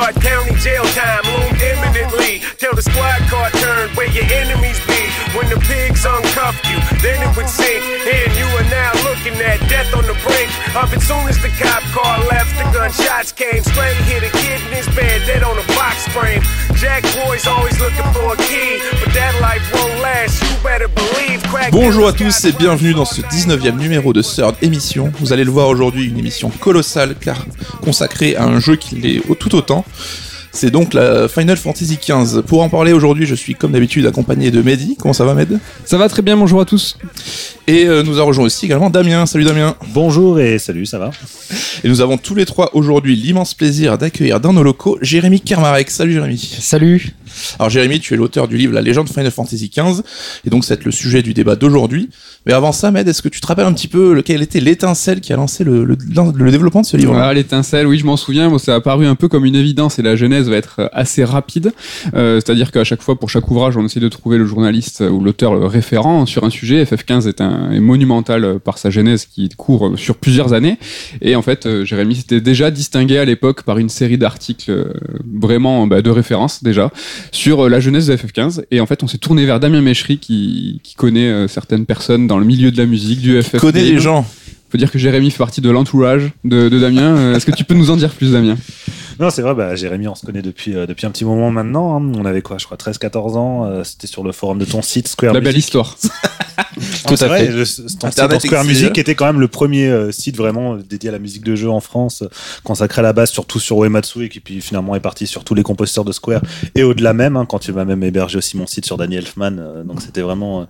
Stark County jail time loomed imminently. Till the squad car turned where your enemies be. When the pigs uncuffed you, then it would sink. And you are now looking at death on the brink of it. Soon as the cop car left, the gunshots came. Straight hit a kid in his bed, dead on a box frame. Jack boys always looking for a key, but that life won't last. You better believe. Crack Bonjour à tous et bienvenue dans ce 19e numéro de Third Émission. Vous allez le voir aujourd'hui, une émission colossale car consacrée à un jeu qui l'est au- tout autant. C'est donc la Final Fantasy XV. Pour en parler aujourd'hui, je suis comme d'habitude accompagné de Mehdi. Comment ça va Med Ça va très bien, bonjour à tous. Et euh, nous a rejoint aussi également Damien. Salut Damien. Bonjour et salut, ça va Et nous avons tous les trois aujourd'hui l'immense plaisir d'accueillir dans nos locaux Jérémy Kermarek. Salut Jérémy. Salut Alors Jérémy, tu es l'auteur du livre La légende Final Fantasy XV, et donc c'est le sujet du débat d'aujourd'hui. Mais avant ça, Med, est-ce que tu te rappelles un petit peu lequel était l'étincelle qui a lancé le, le- le développement de ce livre Voilà, l'étincelle, oui, je m'en souviens, bon, ça a apparu un peu comme une évidence et la genèse va être euh, assez rapide. Euh, C'est-à-dire qu'à chaque fois, pour chaque ouvrage, on essaie de trouver le journaliste ou l'auteur référent sur un sujet. FF15 est, un, est monumental euh, par sa genèse qui court euh, sur plusieurs années. Et en fait, euh, Jérémy s'était déjà distingué à l'époque par une série d'articles vraiment bah, de référence déjà sur la jeunesse de FF15. Et en fait, on s'est tourné vers Damien Méchery qui, qui connaît certaines personnes dans le milieu de la musique, du FF. Connais les gens faut dire que Jérémy fait partie de l'entourage de, de Damien. Est-ce que tu peux nous en dire plus, Damien? Non, c'est vrai, bah, Jérémy, on se connaît depuis, euh, depuis un petit moment maintenant. hein. On avait quoi, je crois, 13-14 ans. euh, C'était sur le forum de ton site, Square La belle Music. histoire. Tout à fait. Le, ton site, Internet Square exige. Music était quand même le premier euh, site vraiment dédié à la musique de jeu en France, euh, consacré à la base surtout sur Uematsu et qui puis finalement est parti sur tous les compositeurs de Square et au-delà même, hein, quand il m'a même hébergé aussi mon site sur Danny Elfman. euh, donc c'était vraiment euh,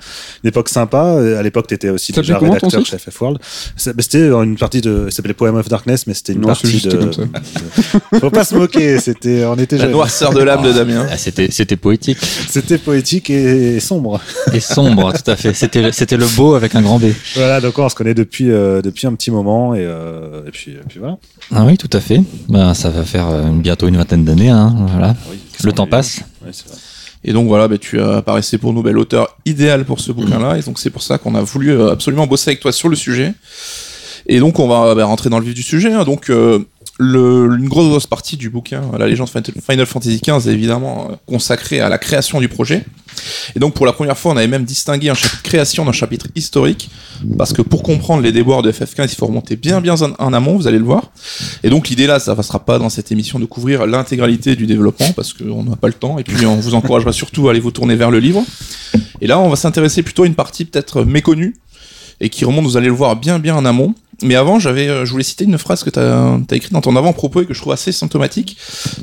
une époque sympa. Euh, À l'époque, tu étais aussi Ça déjà s'appelait comment, ton rédacteur chez FF World. Ça- bah, C'était une partie de. Ça s'appelait Poem of Darkness, mais c'était une Non, c'est partie juste de. comme ça. de- Faut pas se moquer, c'était, on était La jeunes. noirceur de l'âme de Damien. Ah, C'était c'était poétique C'était poétique et sombre. et sombre, tout à fait. C'était c'était le beau avec un grand B. Voilà, donc on se connaît depuis, euh, depuis un petit moment et, euh, et, puis, et puis voilà. Ah oui, tout à fait. Ben, ça va faire euh, bientôt une vingtaine d'années. Hein, voilà. Le temps passe. Ouais, c'est vrai. Et donc voilà, bah, tu apparaissais pour nous, bah, l'auteur idéal pour ce bouquin-là, et donc c'est pour ça qu'on a voulu absolument bosser avec toi sur le sujet. Et donc on va bah, rentrer dans le vif du sujet. hein. Donc euh, une grosse, partie du bouquin, La légende Final Fantasy XV, est évidemment euh, consacrée à la création du projet. Et donc pour la première fois, on avait même distingué un chapitre création d'un chapitre historique, parce que pour comprendre les déboires de FF15, il faut remonter bien bien en, en amont, vous allez le voir. Et donc l'idée là, ça ne sera pas dans cette émission de couvrir l'intégralité du développement, parce qu'on n'a pas le temps, et puis on vous encouragera surtout à aller vous tourner vers le livre. Et là, on va s'intéresser plutôt à une partie peut-être méconnue, et qui remonte, vous allez le voir, bien bien en amont. Mais avant, j'avais, euh, je voulais citer une phrase que tu as, écrite dans ton avant-propos et que je trouve assez symptomatique.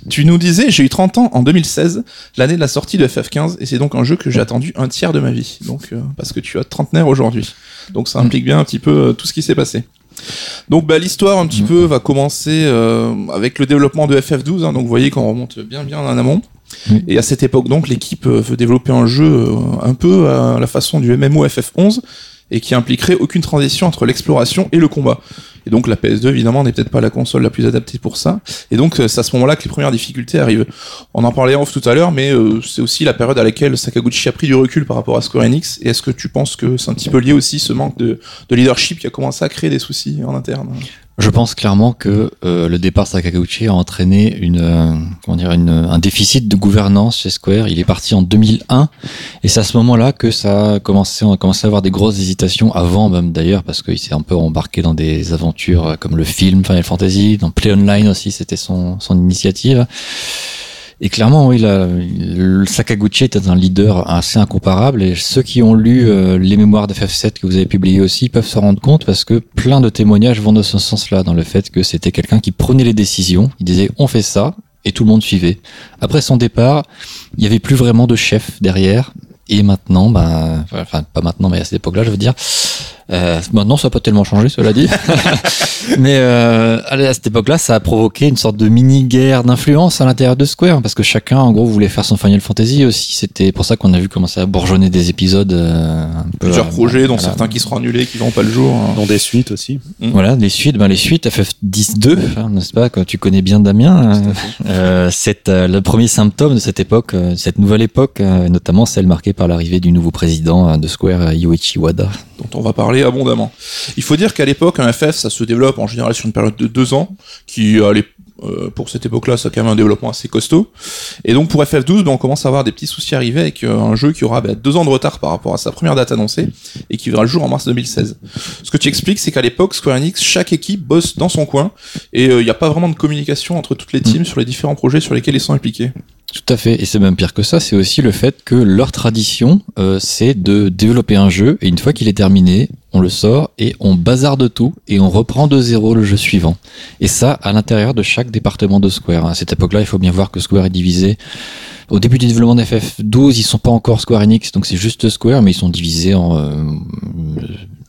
Tu nous disais, j'ai eu 30 ans en 2016, l'année de la sortie de FF15, et c'est donc un jeu que j'ai attendu un tiers de ma vie. Donc, euh, parce que tu as trentenaire aujourd'hui. Donc ça implique bien un petit peu euh, tout ce qui s'est passé. Donc bah, l'histoire un petit peu va commencer euh, avec le développement de FF12. hein. donc vous voyez qu'on remonte bien bien en amont. Et à cette époque donc l'équipe veut développer un jeu un peu à la façon du MMO FF11 et qui impliquerait aucune transition entre l'exploration et le combat. Et donc la PS2 évidemment n'est peut-être pas la console la plus adaptée pour ça. Et donc euh, c'est à ce moment-là que les premières difficultés arrivent. On en parlait en off tout à l'heure, mais euh, c'est aussi la période à laquelle Sakaguchi a pris du recul par rapport à Square Enix. Et est-ce que tu penses que c'est un petit peu lié aussi ce manque de, de leadership qui a commencé à créer des soucis en interne? Je pense clairement que euh, le départ de Sakaguchi a entraîné une, euh, comment dire, une, un déficit de gouvernance chez Square. Il est parti en 2001 et c'est à ce moment-là que ça a commencé, on a commencé à avoir des grosses hésitations avant même d'ailleurs parce qu'il s'est un peu embarqué dans des aventures euh, comme le film Final Fantasy, dans Play Online aussi, c'était son, son initiative. Et clairement, oui, le Sakaguchi était un leader assez incomparable. Et ceux qui ont lu euh, les mémoires d'FF7 que vous avez publiés aussi peuvent se rendre compte parce que plein de témoignages vont dans ce sens-là, dans le fait que c'était quelqu'un qui prenait les décisions, il disait on fait ça et tout le monde suivait. Après son départ, il y avait plus vraiment de chef derrière. Et maintenant, ben, enfin pas maintenant mais à cette époque-là, je veux dire, euh, maintenant, ça n'a pas tellement changé, cela dit. Mais euh, à cette époque-là, ça a provoqué une sorte de mini-guerre d'influence à l'intérieur de Square, parce que chacun, en gros, voulait faire son Final Fantasy aussi. C'était pour ça qu'on a vu commencer à bourgeonner des épisodes. euh, un peu, Plusieurs euh, projets, dont voilà. certains qui seront annulés, qui verront pas le jour. hein. Dans des suites aussi. Voilà, les suites, ben les suites, FF10-2, hein, n'est-ce pas, quand tu connais bien Damien, euh, euh, c'est euh, le premier symptôme de cette époque, euh, cette nouvelle époque, euh, notamment celle marquée par l'arrivée du nouveau président euh, de Square, euh, Yoichi Wada. Dont on va parler abondamment. Il faut dire qu'à l'époque, un FF, ça se développe en général sur une période de deux ans, qui à Euh, pour cette époque-là, ça a quand même un développement assez costaud. Et donc pour FF12, ben, on commence à avoir des petits soucis arriver avec euh, un jeu qui aura ben, deux ans de retard par rapport à sa première date annoncée et qui verra le jour en mars 2016. Ce que tu expliques, c'est qu'à l'époque, Square Enix, chaque équipe bosse dans son coin et il n'y a pas vraiment de communication entre toutes les teams sur les différents projets sur lesquels ils sont impliqués. Tout à fait. Et c'est même pire que ça, c'est aussi le fait que leur tradition, euh, c'est de développer un jeu et une fois qu'il est terminé, on le sort et on bazarde tout et on reprend de zéro le jeu suivant. Et ça, à l'intérieur de chaque département de Square. À cette époque-là, il faut bien voir que Square est divisé. Au début du développement d'FF12, ils sont pas encore Square Enix, donc c'est juste Square, mais ils sont divisés en euh,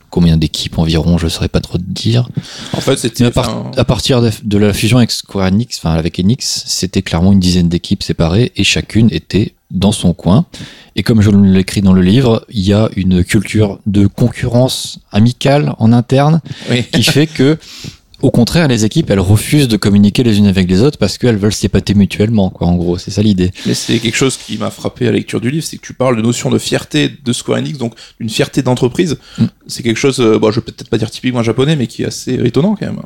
combien d'équipes environ, je saurais pas trop te dire. En fait, c'était à, par- enfin, à partir de, de la fusion avec Square Enix, enfin avec Enix, c'était clairement une dizaine d'équipes séparées et chacune était dans son coin. Et comme je l'écris dans le livre, il y a une culture de concurrence amicale en interne oui. qui fait que, au contraire, les équipes, elles refusent de communiquer les unes avec les autres parce qu'elles veulent s'épater mutuellement, quoi. En gros, c'est ça l'idée. Mais c'est quelque chose qui m'a frappé à la lecture du livre, c'est que tu parles de notion de fierté de Square Enix, donc d'une fierté d'entreprise. Mm. C'est quelque chose, euh, bon, je vais peut-être pas dire typiquement japonais, mais qui est assez étonnant quand même.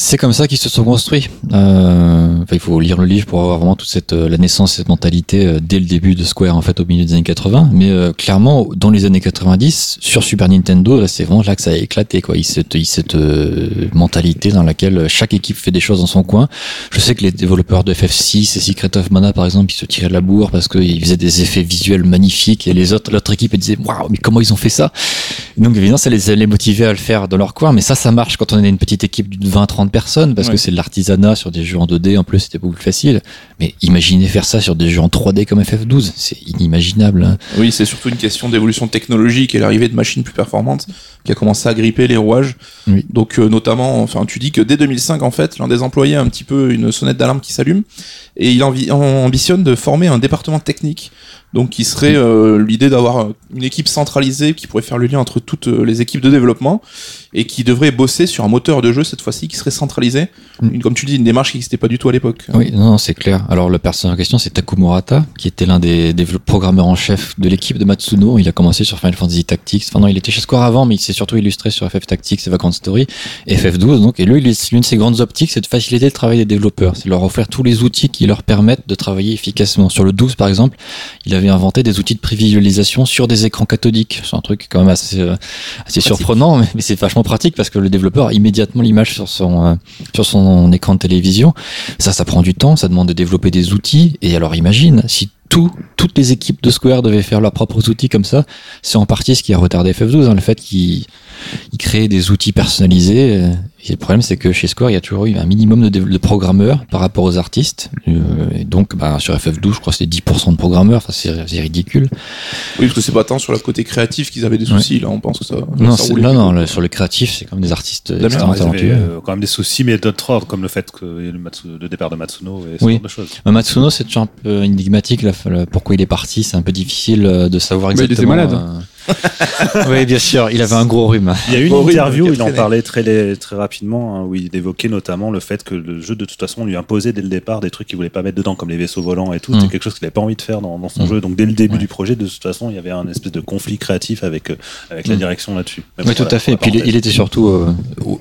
C'est comme ça qu'ils se sont construits. Euh, il faut lire le livre pour avoir vraiment toute cette euh, la naissance, cette mentalité euh, dès le début de Square en fait au milieu des années 80. Mais euh, clairement, dans les années 90, sur Super Nintendo, c'est vraiment là que ça a éclaté. Quoi. Il cette, il cette euh, mentalité dans laquelle chaque équipe fait des choses dans son coin. Je sais que les développeurs de FF6 et Secret of Mana, par exemple, ils se tiraient la bourre parce qu'ils faisaient des effets visuels magnifiques et les autres, l'autre équipe, elle disait waouh, mais comment ils ont fait ça? Donc évidemment, ça les, les motivait à le faire dans leur coin. Mais ça, ça marche quand on est une petite équipe d'une 20-30 personnes parce Ouais. que c'est de l'artisanat sur des jeux en 2D. En plus, c'était beaucoup plus facile. Mais imaginez faire ça sur des jeux en 3D comme FF12, c'est inimaginable. hein. Oui, c'est surtout une question d'évolution technologique et l'arrivée de machines plus performantes qui a commencé à gripper les rouages. Oui. Donc euh, notamment, enfin, tu dis que dès 2005, en fait, l'un des employés a un petit peu une sonnette d'alarme qui s'allume et il ambitionne de former un département technique. Donc, qui serait euh, l'idée d'avoir une équipe centralisée qui pourrait faire le lien entre toutes euh, les équipes de développement et qui devrait bosser sur un moteur de jeu cette fois-ci qui serait centralisé. Mm. Une, comme tu dis, une démarche qui n'existait pas du tout à l'époque. Oui, non, non, c'est clair. Alors, le personnage en question, c'est Taku Murata, qui était l'un des, des programmeurs en chef de l'équipe de Matsuno. Il a commencé sur Final Fantasy Tactics. Enfin, non, il était chez Square avant, mais il s'est surtout illustré sur FF Tactics et Vagrant Story et FF12. Donc, et lui, l'une de ses grandes optiques, c'est de faciliter le travail des développeurs. C'est de leur offrir tous les outils qui leur permettent de travailler efficacement. Sur le 12, par exemple, il avait inventé des outils de prévisualisation sur des écrans cathodiques. C'est un truc quand même assez, euh, assez surprenant, mais, mais c'est vachement pratique parce que le développeur a immédiatement l'image sur son, euh, sur son écran de télévision. Ça, ça prend du temps, ça demande de développer des outils. Et alors imagine, si tout, toutes les équipes de Square devaient faire leurs propres outils comme ça, c'est en partie ce qui a retardé FF12, hein, le fait qu'ils ils créaient des outils personnalisés. Et le problème, c'est que chez Square, il y a toujours eu un minimum de, programmeurs par rapport aux artistes. Euh, Et donc, bah, sur FF12, je crois que c'était 10% de programmeurs. Enfin, c'est c'est ridicule. Oui, parce que c'est pas tant sur le côté créatif qu'ils avaient des soucis. Là, on pense que ça. Non, ça c'est- non, plutôt. non, là, sur le créatif, c'est comme des artistes extrêmement Ils avaient talentueux. euh, quand même des soucis, mais d'autres ordres, comme le fait que le, Matsu- le départ de Matsuno et ce Oui. genre de choses. Euh, Matsuno, c'est toujours un peu énigmatique. Là, pourquoi il est parti, c'est un peu difficile euh, de savoir Bah, il était exactement. malade. euh. Oui, bien sûr, il avait un gros rhume. Il y a une Horrible, interview, a il en parlait très, très rapidement, hein, où il évoquait notamment le fait que le jeu, de toute façon, lui imposait dès le départ des trucs qu'il voulait pas mettre dedans, comme les vaisseaux volants et tout. Mm. C'était quelque chose qu'il avait pas envie de faire dans, dans son Mm. jeu. Donc, dès le début Ouais. du projet, de toute façon, il y avait un espèce de conflit créatif avec, euh, la Mm. direction là-dessus. Oui, tout voilà, à fait. Et puis il, il était surtout euh,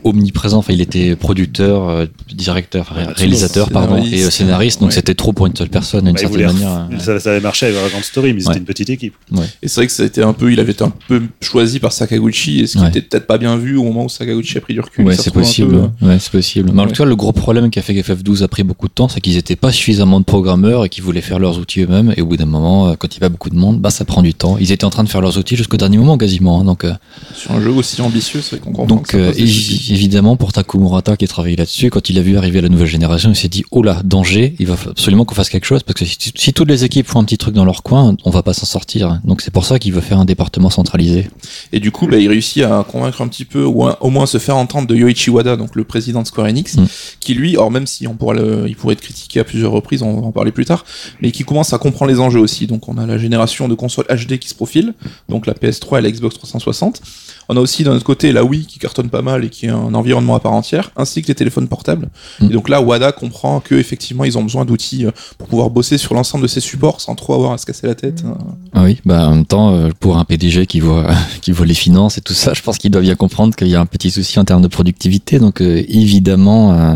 omniprésent. Enfin, il était producteur, euh, directeur, réalisateur, pardon, scénariste. et euh, scénariste. Donc Ouais. c'était trop pour une seule personne, d'une Bah, certaine manière. ça, ça avait marché avec Grand Story, mais c'était une petite équipe. Et c'est vrai que ça a été un peu, il avait été un peu choisi par Sakaguchi, et ce qui Ouais. était peut-être pas bien vu au moment où Sakaguchi a pris du recul. Ouais, c'est possible. peu, Ouais, c'est possible. Mais en tout cas, le gros problème qui a fait que FF12 a pris beaucoup de temps, c'est qu'ils n'étaient pas suffisamment de programmeurs et qu'ils voulaient faire leurs outils eux-mêmes. Et au bout d'un moment, euh, quand il y a beaucoup de monde, bah ça prend du temps. Ils étaient en train de faire leurs outils jusqu'au dernier moment quasiment. hein. donc, euh, Sur un jeu aussi ambitieux, c'est qu'on comprend. donc que ça euh, évidemment pour Taku Murata qui a travaillé là-dessus, quand il a vu arriver la nouvelle génération, il s'est dit oh là danger, il va absolument qu'on fasse quelque chose parce que si, si toutes les équipes font un petit truc dans leur coin, on va pas s'en sortir. Donc c'est pour ça qu'il veut faire un département centralisé. Et du coup, bah, il réussit à convaincre un petit peu, ou à- au moins se faire entendre de Yoichi Wada, donc le président de Square Enix, Mm. qui lui, or même si on pourra le, il pourrait être critiqué à plusieurs reprises, on va en parler plus tard, mais qui commence à comprendre les enjeux aussi. Donc on a la génération de consoles HD qui se profile, donc la PS3 et la Xbox 360. On a aussi d'un autre côté la Wii qui cartonne pas mal et qui est un environnement à part entière, ainsi que les téléphones portables. Mm. Et donc là, Wada comprend que effectivement, ils ont besoin d'outils euh, pour pouvoir bosser sur l'ensemble de ces supports sans trop avoir à se casser la tête. hein. Ah oui, bah en même temps, euh, pour un PDG qui voit, qui voit les finances et tout ça, je pense qu'il doit bien comprendre qu'il y a un petit souci en termes de productivité. Donc euh, évidemment, euh,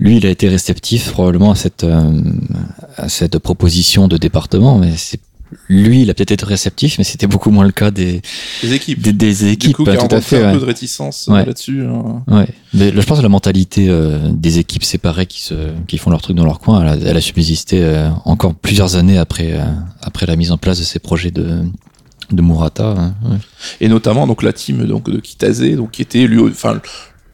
lui, il a été réceptif probablement à cette, euh, à cette proposition de département, mais c'est lui, il a peut-être été réceptif, mais c'était beaucoup moins le cas des, Les équipes. des, des équipes. du coup, qui a tout à fait. un ouais. peu de réticence euh, Ouais. là-dessus. hein. Ouais. Mais là, je pense que la mentalité euh, des équipes séparées qui, se, qui font leur truc dans leur coin, elle a, elle a subsisté euh, encore plusieurs années après, euh, après la mise en place de ces projets de, de Murata. hein, ouais. et notamment donc la team donc de Kitase donc qui était lui enfin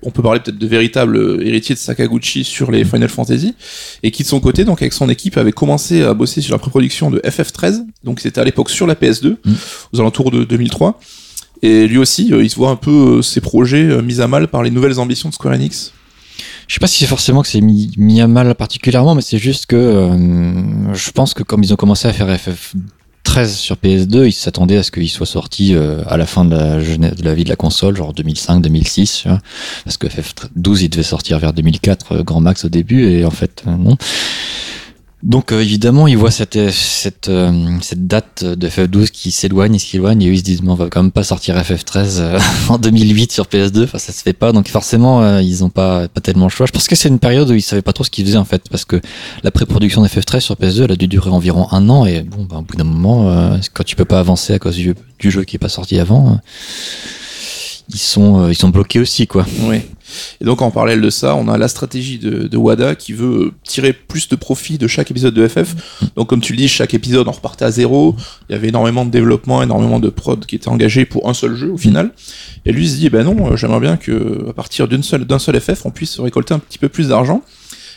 on peut parler peut-être de véritable héritier de Sakaguchi sur les Final Fantasy et qui de son côté donc avec son équipe avait commencé à bosser sur la pré-production de FF13 donc c'était à l'époque sur la PS2 Mm. aux alentours de 2003 et lui aussi euh, il se voit un peu euh, ses projets euh, mis à mal par les nouvelles ambitions de Square Enix Je sais pas si c'est forcément que c'est mis, mis à mal particulièrement, mais c'est juste que euh, je pense que comme ils ont commencé à faire FF13 sur PS2, ils s'attendaient à ce qu'il soit sorti euh, à la fin de la, de la vie de la console, genre 2005-2006, tu vois. parce que FF12 il devait sortir vers 2004 euh, grand max au début, et en fait euh, non. Donc euh, évidemment, ils voient cette cette euh, cette date de FF12 qui s'éloigne et s'éloigne et eux ils se disent mais on va quand même pas sortir FF13 euh, en 2008 sur PS2, enfin ça se fait pas. Donc forcément euh, ils ont pas pas tellement le choix. Je pense que c'est une période où ils savaient pas trop ce qu'ils faisaient en fait parce que la pré-production de FF13 sur PS2 elle a dû durer environ un an et bon bah, au bout d'un moment quand tu peux pas avancer à cause du, du jeu qui est pas sorti avant, ils sont ils sont bloqués aussi quoi. Et donc en parallèle de ça, on a la stratégie de, Wada qui veut tirer plus de profit de chaque épisode de FF. Donc comme tu le dis, chaque épisode on repartait à zéro. Il y avait énormément de développement, énormément de prod qui était engagé pour un seul jeu au final. Et lui il se dit, ben non, euh, j'aimerais bien que à partir d'une seule d'un seul FF, on puisse récolter un petit peu plus d'argent.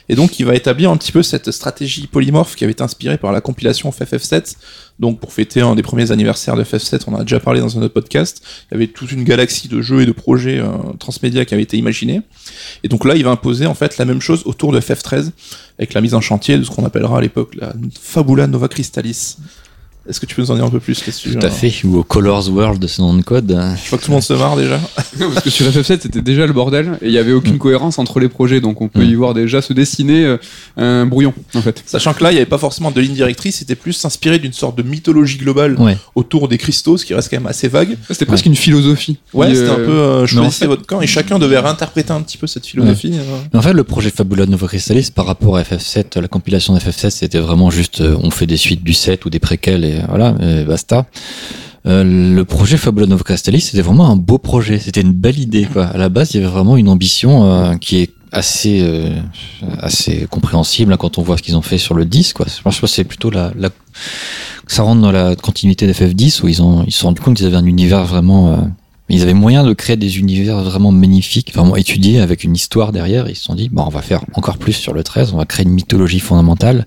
Et donc il va établir un petit peu cette stratégie polymorphe qui avait été inspirée par la compilation FF7. Donc pour fêter un des premiers anniversaires de FF7, on en a déjà parlé dans un autre podcast. Il y avait toute une galaxie de jeux et de projets euh, transmédia qui avaient été imaginés. Et donc là, il va imposer en fait la même chose autour de FF13 avec la mise en chantier de ce qu'on appellera à l'époque la Fabula Nova Crystallis. Est-ce que tu peux nous en dire un peu plus là-dessus Tout à fait. Ou au Colors World de ce nom de code. Je crois que tout le monde se marre déjà. Parce que sur FF7, c'était déjà le bordel et il y avait aucune cohérence entre les projets, donc on peut y voir déjà se dessiner euh, un brouillon en fait. Sachant que là, il n'y avait pas forcément de ligne directrice, c'était plus s'inspirer d'une sorte de mythologie globale Ouais. autour des cristaux, ce qui reste quand même assez vague. C'était presque une philosophie. Ouais, c'était un euh, peu euh, en choisissez fait- votre camp et chacun devait réinterpréter un petit peu cette philosophie. euh. En fait, le projet Fabula Nova Crystallis par rapport à FF7, la compilation de FF7, c'était vraiment juste on fait des suites du 7 ou des préquels et voilà, et basta. Euh, le projet Fabula Nova Crystallis, c'était vraiment un beau projet, c'était une belle idée. Quoi. À la base, il y avait vraiment une ambition euh, qui est assez euh, assez compréhensible hein, quand on voit ce qu'ils ont fait sur le 10. Quoi. Je pense que c'est plutôt la, la ça rentre dans la continuité d'FF10 où ils ont ils se sont rendu compte qu'ils avaient un univers vraiment euh, ils avaient moyen de créer des univers vraiment magnifiques, vraiment étudiés avec une histoire derrière. Ils se sont dit, bon, on va faire encore plus sur le 13, on va créer une mythologie fondamentale.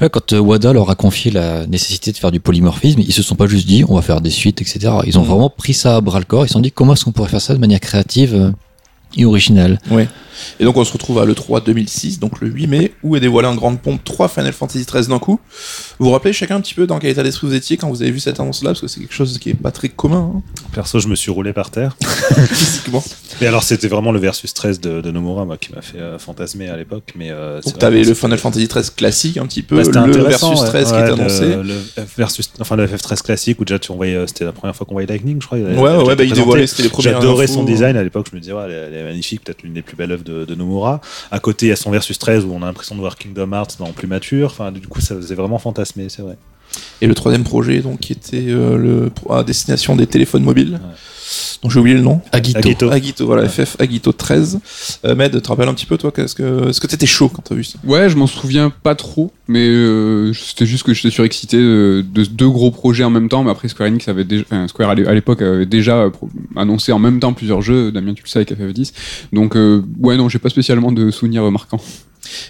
Là, quand euh, Wada leur a confié la nécessité de faire du polymorphisme, ils se sont pas juste dit, on va faire des suites, etc. Ils ont Mhm. vraiment pris ça à bras le corps. Ils se sont dit, comment est-ce qu'on pourrait faire ça de manière créative et originale Et donc on se retrouve à l'E3 2006, donc le 8 mai, où est dévoilé en grande pompe 3 Final Fantasy 13 d'un coup. Vous vous rappelez chacun un petit peu dans quel état d'esprit vous étiez quand vous avez vu cette annonce-là, parce que c'est quelque chose qui est pas très commun, hein, Perso, je me suis roulé par terre. physiquement. Mais alors, c'était vraiment le versus 13 de, de Nomura, moi, qui m'a fait euh, fantasmer à l'époque. Mais euh, Donc t'avais le Final Fantasy 13 classique un petit peu, Bah, c'était le versus ouais. 13 qui Ouais, est le- annoncé. Le, F versus, enfin, le FF13 classique où déjà tu envoyais, euh, c'était la première fois qu'on voyait Lightning, je crois. Ouais, ouais, ouais, bah, il dévoilait, c'était les premières J'adorais infos. son design à l'époque, je me disais, ouais, elle, est, elle est magnifique, peut-être l'une des plus belles œuvres de, de Nomura. À côté, il y a son Versus 13 où on a l'impression de voir Kingdom Hearts mais en plus mature. Enfin, du coup, ça faisait vraiment fantasmer, c'est vrai. Et le troisième projet, donc, qui était euh, le, à destination des téléphones mobiles. J'ai oublié le nom. Agito. Agito. Agito, voilà, Ouais. FF Agito 13. Euh, Med, tu te rappelles un petit peu, toi, qu'est-ce que, est-ce que t'étais chaud quand t'as vu ça? Ouais, je m'en souviens pas trop, mais euh, c'était juste que j'étais surexcité de, de deux gros projets en même temps. Mais après, Square Enix avait déjà, enfin, Square à l'é- à l'époque avait déjà euh, annoncé en même temps plusieurs jeux. Damien, tu le sais avec FF10. Donc, euh, ouais, non, j'ai pas spécialement de souvenirs marquants.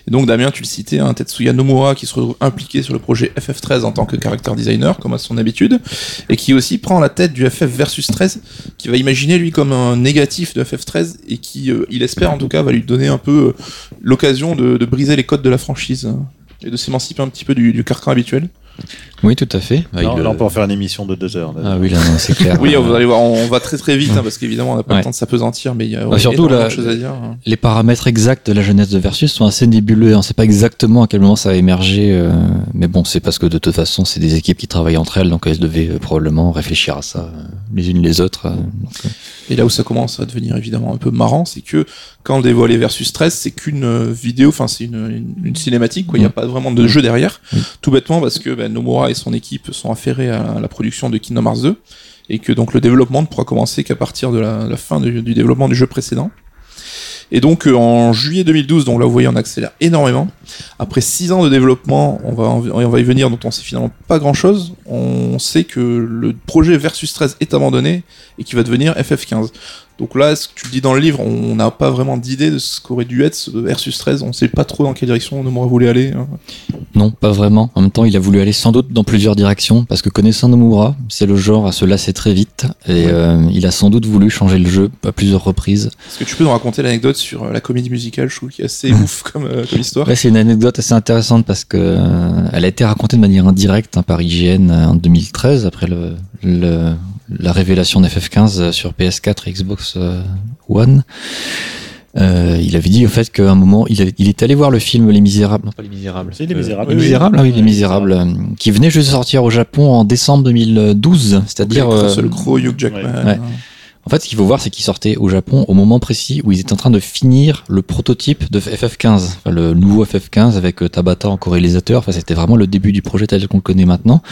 Et donc Damien, tu le citais, hein, Tetsuya Nomura qui se retrouve impliqué sur le projet FF13 en tant que character designer, comme à son habitude, et qui aussi prend la tête du FF versus 13, qui va imaginer lui comme un négatif de FF13 et qui, euh, il espère en tout cas, va lui donner un peu euh, l'occasion de, briser les codes de la franchise hein, et de s'émanciper un petit peu du carcan habituel. Oui, tout à fait. Bah, Non, il, là, on euh, peut en faire une émission de deux heures. là. Ah oui, là, non, c'est clair. Oui, vous allez voir, on va très très vite hein, parce qu'évidemment on n'a pas Ouais. le temps de s'apesantir, mais il y a Bah, surtout, de choses à dire. hein. Les paramètres exacts de la jeunesse de Versus sont assez nébuleux. On ne sait pas exactement à quel moment ça a émergé. euh, mais bon, c'est parce que de toute façon, c'est des équipes qui travaillent entre elles, donc elles devaient euh, probablement réfléchir à ça euh, les unes les autres. euh, donc, euh, Et là où ça commence à devenir évidemment un peu marrant, c'est que quand on dévoilait Versus 13, c'est qu'une euh, vidéo, enfin c'est une, une, une cinématique, quoi. Il n'y a Mm. pas vraiment de jeu derrière. Mm. Tout bêtement parce que ben, Nomura et son équipe sont affairés à la production de Kingdom Hearts 2 et que donc le développement ne pourra commencer qu'à partir de la, la fin du, du développement du jeu précédent. Et donc euh, en juillet 2012, donc là vous voyez on accélère énormément. Après six ans de développement, on va, en- on va y venir, dont on sait finalement pas grand chose. On sait que le projet Versus 13 est abandonné et qui va devenir FF15. Donc là, ce que tu le dis dans le livre, on n'a pas vraiment d'idée de ce qu'aurait dû être ce Versus 13. On sait pas trop dans quelle direction Nomura voulait aller. hein. Non, pas vraiment. En même temps, il a voulu aller sans doute dans plusieurs directions, parce que connaissant Nomura, c'est le genre à se lasser très vite, et Ouais. euh, il a sans doute voulu changer le jeu à plusieurs reprises. Est-ce que tu peux nous raconter l'anecdote sur euh, la comédie musicale? Je trouve qu'il est assez ouf comme, euh, comme histoire. Ouais, c'est une anecdote assez intéressante parce que euh, elle a été racontée de manière indirecte hein, par IGN en 2013 après le, le- la révélation d'FF15 sur PS4 et Xbox euh, One. Euh, il avait dit au fait qu'à un moment, il, a- il est allé voir le film Les Misérables. Non, pas Les Misérables. C'est Les Misérables. Les Oui, oui. Misérables, ah oui, Les Les Misérables, euh, qui venait juste de sortir au Japon en décembre 2012. C'est-à-dire. Euh, Russell Crowe, Hugh Jackman. Ouais. En fait, ce qu'il faut voir, c'est qu'il sortait au Japon au moment précis où ils étaient en train de finir le prototype de FF15, enfin, le nouveau FF15 avec euh, Tabata en co-réalisateur. Enfin, c'était vraiment le début du projet tel qu'on le connaît maintenant.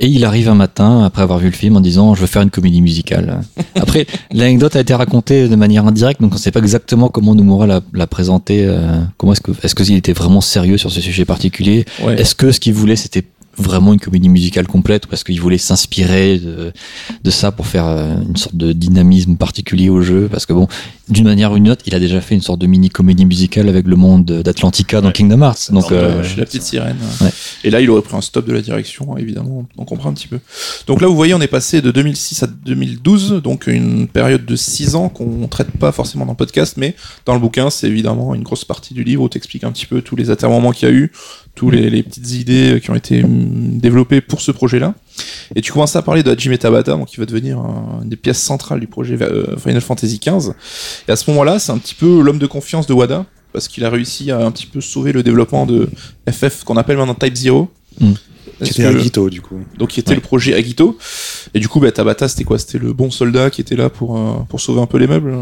Et il arrive un matin, après avoir vu le film, en disant, je veux faire une comédie musicale. Après, l'anecdote a été racontée de manière indirecte, donc on ne sait pas exactement comment Nomura l'a, l'a présenté. euh, comment est-ce que, est-ce qu'il était vraiment sérieux sur ce sujet particulier? Ouais. Est-ce que ce qu'il voulait, c'était vraiment une comédie musicale complète est-ce qu'il voulait s'inspirer de, de ça pour faire euh, une sorte de dynamisme particulier au jeu Parce que bon, d'une manière ou d'une autre, il a déjà fait une sorte de mini comédie musicale avec le monde d'Atlantica dans. Kingdom Hearts. Donc, euh, je suis la petite sirène. Ouais. Et là, il aurait pris un stop de la direction, évidemment. On comprend un petit peu. Donc là, vous voyez, on est passé de 2006 à 2012, donc une période de 6 ans qu'on traite pas forcément dans le podcast, mais dans le bouquin, c'est évidemment une grosse partie du livre où t'expliques un petit peu tous les atermoiements qu'il y a eu, tous les, les petites idées qui ont été développées pour ce projet-là. Et tu commences à parler de Hajime Tabata, donc qui va devenir un- une des pièces centrales du projet euh, Final Fantasy XV. Et à ce moment-là, c'est un petit peu l'homme de confiance de Wada, parce qu'il a réussi à un petit peu sauver le développement de FF qu'on appelle maintenant Type Zero. Mm. Est-ce C'était que- Agito, du coup. donc qui était Ouais. le projet Agito. Et du coup, bah, Tabata, c'était quoi? C'était le bon soldat qui était là pour, euh, pour sauver un peu les meubles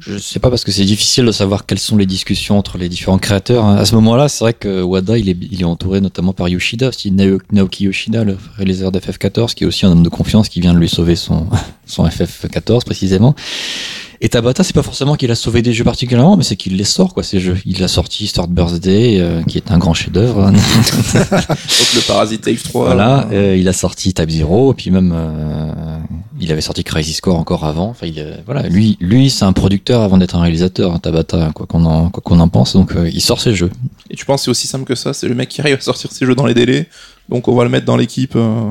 Je sais pas parce que c'est difficile de savoir quelles sont les discussions entre les différents créateurs. hein. À ce moment-là, c'est vrai que Wada, il est, il est entouré notamment par Yoshida, aussi Nao- Naoki Yoshida, le réalisateur de FF14, qui est aussi un homme de confiance qui vient de lui sauver son, son FF14 précisément. Et Tabata, c'est pas forcément qu'il a sauvé des jeux particulièrement, mais c'est qu'il les sort, quoi, ces jeux. Il a sorti Start Birthday, euh, qui est un grand chef-d'œuvre. hein. Donc le Parasite Eve 3. Voilà, euh, euh, il a sorti Type Zero, et puis même euh, il avait sorti Crisis Core encore avant. Enfin, il, euh, voilà, lui, lui, c'est un producteur avant d'être un réalisateur, hein, Tabata, quoi qu'on en, quoi qu'on en pense. Donc, euh, il sort ses jeux. Et tu penses que c'est aussi simple que ça? C'est le mec qui arrive à sortir ses jeux dans les délais. Donc on va le mettre dans l'équipe euh,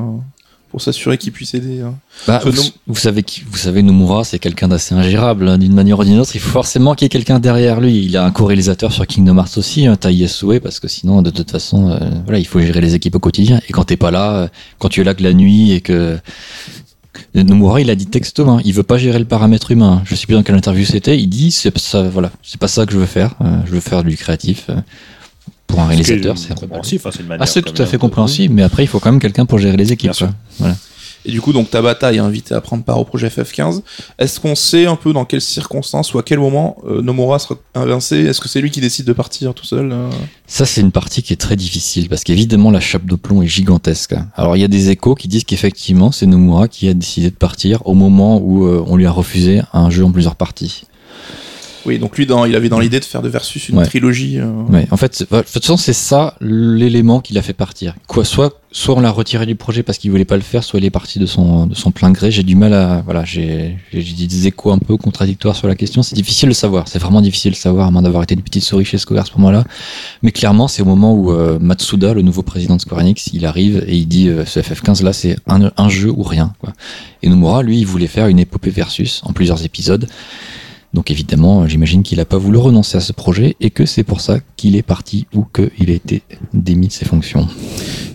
pour s'assurer qu'il puisse aider. hein. Bah, vous, savez, vous savez, Nomura, c'est quelqu'un d'assez ingérable, hein, d'une manière ou d'une autre. Il faut forcément qu'il y ait quelqu'un derrière lui. Il a un co-réalisateur sur Kingdom Hearts aussi, hein, Tai parce que sinon, de toute façon, euh, voilà, il faut gérer les équipes au quotidien. Et quand t'es pas là, euh, quand tu es là que la nuit et que Nomura, il a dit texto, hein, il veut pas gérer le paramètre humain. Je sais plus dans quelle interview c'était. Il dit, c'est ça, voilà, c'est pas ça que je veux faire. Euh, je veux faire du créatif. euh, pour un réalisateur, c'est compréhensif. hein, c'est Ah, c'est tout à fait compréhensible, mais après, il faut quand même quelqu'un pour gérer les équipes. Voilà. Et du coup, donc Tabata est invité à prendre part au projet FF15. Est-ce qu'on sait un peu dans quelles circonstances ou à quel moment euh, Nomura sera invincé Est-ce que c'est lui qui décide de partir tout seul euh? Ça, c'est une partie qui est très difficile parce qu'évidemment, la chape de plomb est gigantesque. Alors, il y a des échos qui disent qu'effectivement, c'est Nomura qui a décidé de partir au moment où euh, on lui a refusé un jeu en plusieurs parties. Oui, donc lui, dans, il avait dans l'idée de faire de Versus une Ouais. trilogie. euh, Ouais, en fait, c'est- de toute façon, c'est ça l'élément qui l'a fait partir. Quoi, soit, soit on l'a retiré du projet parce qu'il voulait pas le faire, soit il est parti de son, de son plein gré. J'ai du mal à, voilà, j'ai, des échos un peu contradictoires sur la question. C'est difficile de savoir. C'est vraiment difficile de savoir, à moins d'avoir été une petite souris chez Square à ce moment-là. Mais clairement, c'est au moment où euh, Matsuda, le nouveau président de Square Enix, il arrive et il dit, euh, ce FF15 là, c'est un, un jeu ou rien, quoi. Et Nomura, lui, il voulait faire une épopée versus en plusieurs épisodes. Donc évidemment, j'imagine qu'il n'a pas voulu renoncer à ce projet et que c'est pour ça qu'il est parti ou qu'il a été démis de ses fonctions.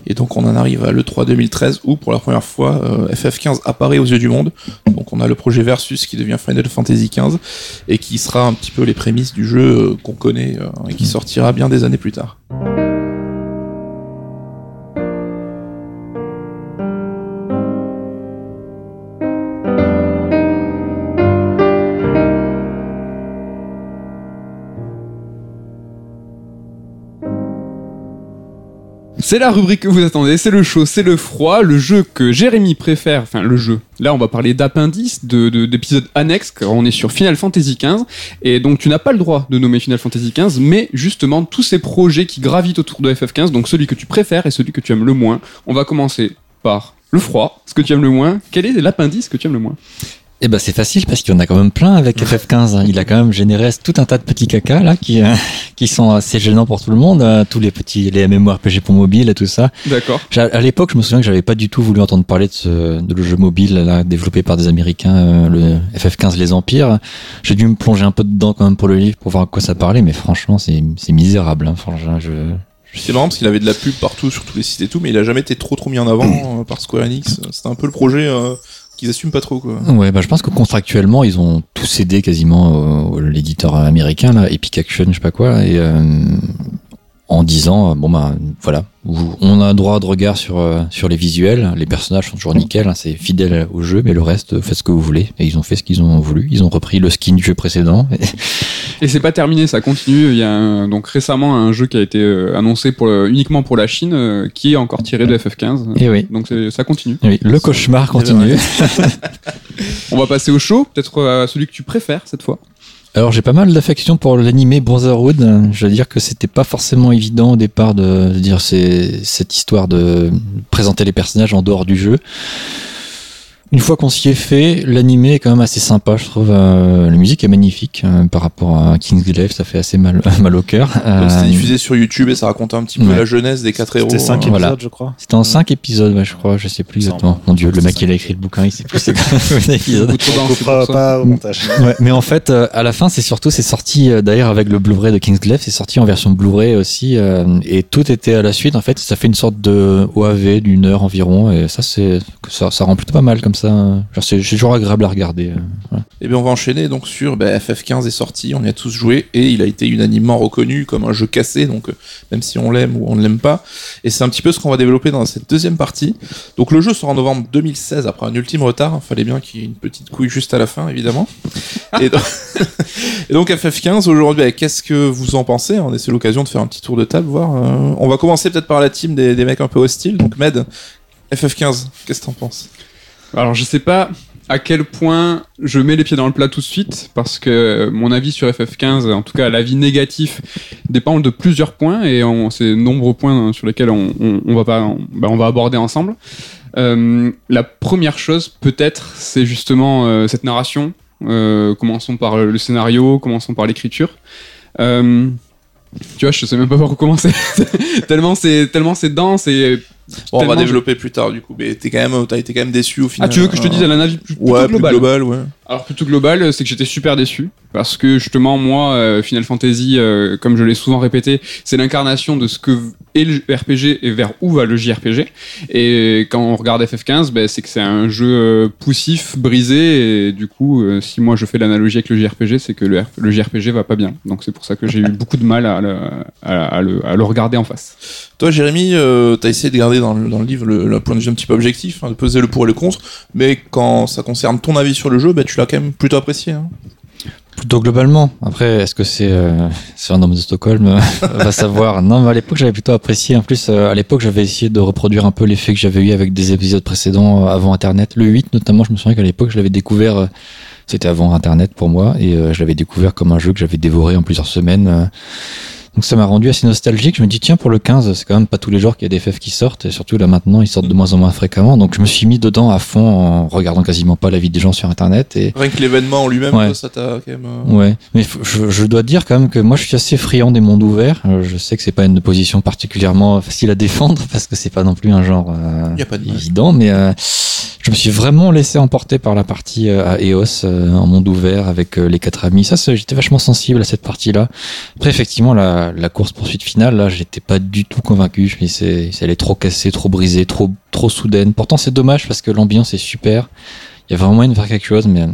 Et donc on en arrive à l'E3 2013 où pour la première fois euh, FF15 apparaît aux yeux du monde. Donc on a le projet Versus qui devient Final Fantasy XV et qui sera un petit peu les prémices du jeu euh, qu'on connaît euh, et qui sortira bien des années plus tard. C'est la rubrique que vous attendez, c'est le chaud, c'est le froid, le jeu que Jérémy préfère, enfin le jeu. Là, on va parler d'appendices, de, de- d'épisodes annexes, car on est sur Final Fantasy XV, et donc tu n'as pas le droit de nommer Final Fantasy XV, mais justement tous ces projets qui gravitent autour de FF15, donc celui que tu préfères et celui que tu aimes le moins. On va commencer par le froid, ce que tu aimes le moins. Quel est l'appendice que tu aimes le moins? Eh ben c'est facile parce qu'il y en a quand même plein avec FF15. hein. Il a quand même généré tout un tas de petits cacas là qui euh, qui sont assez gênants pour tout le monde. euh, tous les petits les MMORPG pour mobile et tout ça. D'accord. À l'époque, je me souviens que j'avais pas du tout voulu entendre parler de ce de le jeu mobile là développé par des Américains, euh, le FF15 les Empires. J'ai dû me plonger un peu dedans quand même pour le livre pour voir à quoi ça parlait, mais franchement c'est c'est misérable. Hein. Franchement, je C'est marrant parce qu'il avait de la pub partout sur tous les sites et tout, mais il a jamais été trop trop mis en avant par Square Enix. C'était un peu le projet euh, qu'ils assument pas trop quoi. Ouais, bah, je pense que contractuellement, ils ont tous cédé quasiment au- l'éditeur américain, là, Epic Action, je sais pas quoi, et euh, en disant, euh, bon bah voilà, on a un droit de regard sur euh, sur les visuels, les personnages sont toujours nickel, hein, c'est fidèle au jeu, mais le reste, faites ce que vous voulez. Et ils ont fait ce qu'ils ont voulu, ils ont repris le skin du jeu précédent. Et c'est pas terminé, ça continue. Il y a un- donc récemment un jeu qui a été euh, annoncé pour le- uniquement pour la Chine, euh, qui est encore tiré de FF15. Et oui. Donc ça continue. Oui, le cauchemar continue. On va passer au show, peut-être euh, à celui que tu préfères cette fois. Alors j'ai pas mal d'affection pour l'animé Brotherhood. Je veux dire que c'était pas forcément évident au départ de, dire cette histoire de présenter les personnages en dehors du jeu. Une fois qu'on s'y est fait, l'animé est quand même assez sympa, je trouve. Euh, la musique est magnifique euh, par rapport à King's Glaive, ça fait assez mal, mal au cœur. Euh, c'était diffusé sur YouTube et ça racontait un petit peu ouais. la jeunesse des quatre héros. C'était 5 hein. Voilà. épisodes, je crois. C'était en 5 épisodes, je crois, je sais plus Il me exactement. Mon dieu, le mec qui a écrit le bouquin, il sait plus c'est quoi pas au montage. Ouais, mais en fait, euh, à la fin, c'est surtout, c'est sorti euh, d'ailleurs avec le Blu-ray de King's Glaive, c'est sorti en version Blu-ray aussi, euh, et tout était à la suite. En fait, ça fait une sorte de OAV d'une heure environ, et ça, c'est, ça, ça rend plutôt pas mal comme ça. Hein. Genre, c'est, toujours agréable à regarder. euh, voilà. Et bien on va enchaîner donc sur bah, FF15 est sorti, on y a tous joué et il a été unanimement reconnu comme un jeu cassé, donc euh, même si on l'aime ou on ne l'aime pas. Et c'est un petit peu ce qu'on va développer dans cette deuxième partie. Donc le jeu sort en novembre 2016 après un ultime retard, il fallait bien qu'il y ait une petite couille juste à la fin évidemment. et, donc, et donc FF15 aujourd'hui, bah, qu'est-ce que vous en pensez? Hein C'est l'occasion de faire un petit tour de table, voir. euh, on va commencer peut-être par la team des, des mecs un peu hostiles. Donc Med, FF15, qu'est-ce que t'en penses? Alors je sais pas à quel point je mets les pieds dans le plat tout de suite, parce que mon avis sur FF15, en tout cas l'avis négatif, dépend de plusieurs points, et c'est nombreux points sur lesquels on, va, pas, bah, on va aborder ensemble. Euh, la première chose, peut-être, c'est justement euh, cette narration. Euh, commençons par le scénario, commençons par l'écriture. Tu vois, je sais même pas par où commencer. tellement c'est dense et Bon, on va développer plus tard du coup, mais t'es quand même, t'as été quand même déçu au final. ah tu veux que je te dise un avis plus- plutôt Ouais, global plus global, ouais. Alors plutôt global, c'est que j'étais super déçu parce que justement moi euh, Final Fantasy, euh, comme je l'ai souvent répété, c'est l'incarnation de ce que est le RPG et vers où va le JRPG. Et quand on regarde FF15, ben, c'est que c'est un jeu euh, poussif, brisé et du coup, si moi je fais l'analogie avec le JRPG, c'est que le, le JRPG va pas bien. Donc c'est pour ça que j'ai eu beaucoup de mal à le, à, à le, à le regarder en face. Toi, Jérémy, euh, t'as essayé de garder dans le, dans le livre le, le point de vue un petit peu objectif, hein, de peser le pour et le contre, mais quand ça concerne ton avis sur le jeu, bah, tu l'as quand même plutôt apprécié. Hein. Plutôt globalement. Après, est-ce que c'est euh, un homme de Stockholm euh, Va savoir. Non, mais à l'époque, j'avais plutôt apprécié. En plus, euh, à l'époque, j'avais essayé de reproduire un peu l'effet que j'avais eu avec des épisodes précédents avant Internet. Le 8, notamment, je me souviens qu'à l'époque, je l'avais découvert. euh, C'était avant Internet pour moi, et je l'avais découvert comme un jeu que j'avais dévoré en plusieurs semaines. Donc ça m'a rendu assez nostalgique. Je me dis tiens pour le 15, c'est quand même pas tous les jours qu'il y a des FF qui sortent et surtout là maintenant ils sortent de moins en moins fréquemment. Donc je me suis mis dedans à fond en regardant quasiment pas la vie des gens sur internet et Rien que l'événement en lui-même, Ouais. ça t'a quand même. euh, Ouais, mais je, je dois dire quand même que moi je suis assez friand des mondes ouverts. Euh, Je sais que c'est pas une position particulièrement facile à défendre parce que c'est pas non plus un genre euh, Y a pas de évident, mais euh, je me suis vraiment laissé emporter par la partie euh, à EOS en monde ouvert avec les quatre amis. Ça, j'étais vachement sensible à cette partie-là. Après, effectivement, la, la course poursuite finale, là, j'étais pas du tout convaincu. Je me dis, c'est, c'est- elle est trop cassée, trop brisée, trop, trop soudaine. Pourtant, c'est dommage parce que l'ambiance est super. Il y a vraiment moyen de faire quelque chose, mais Et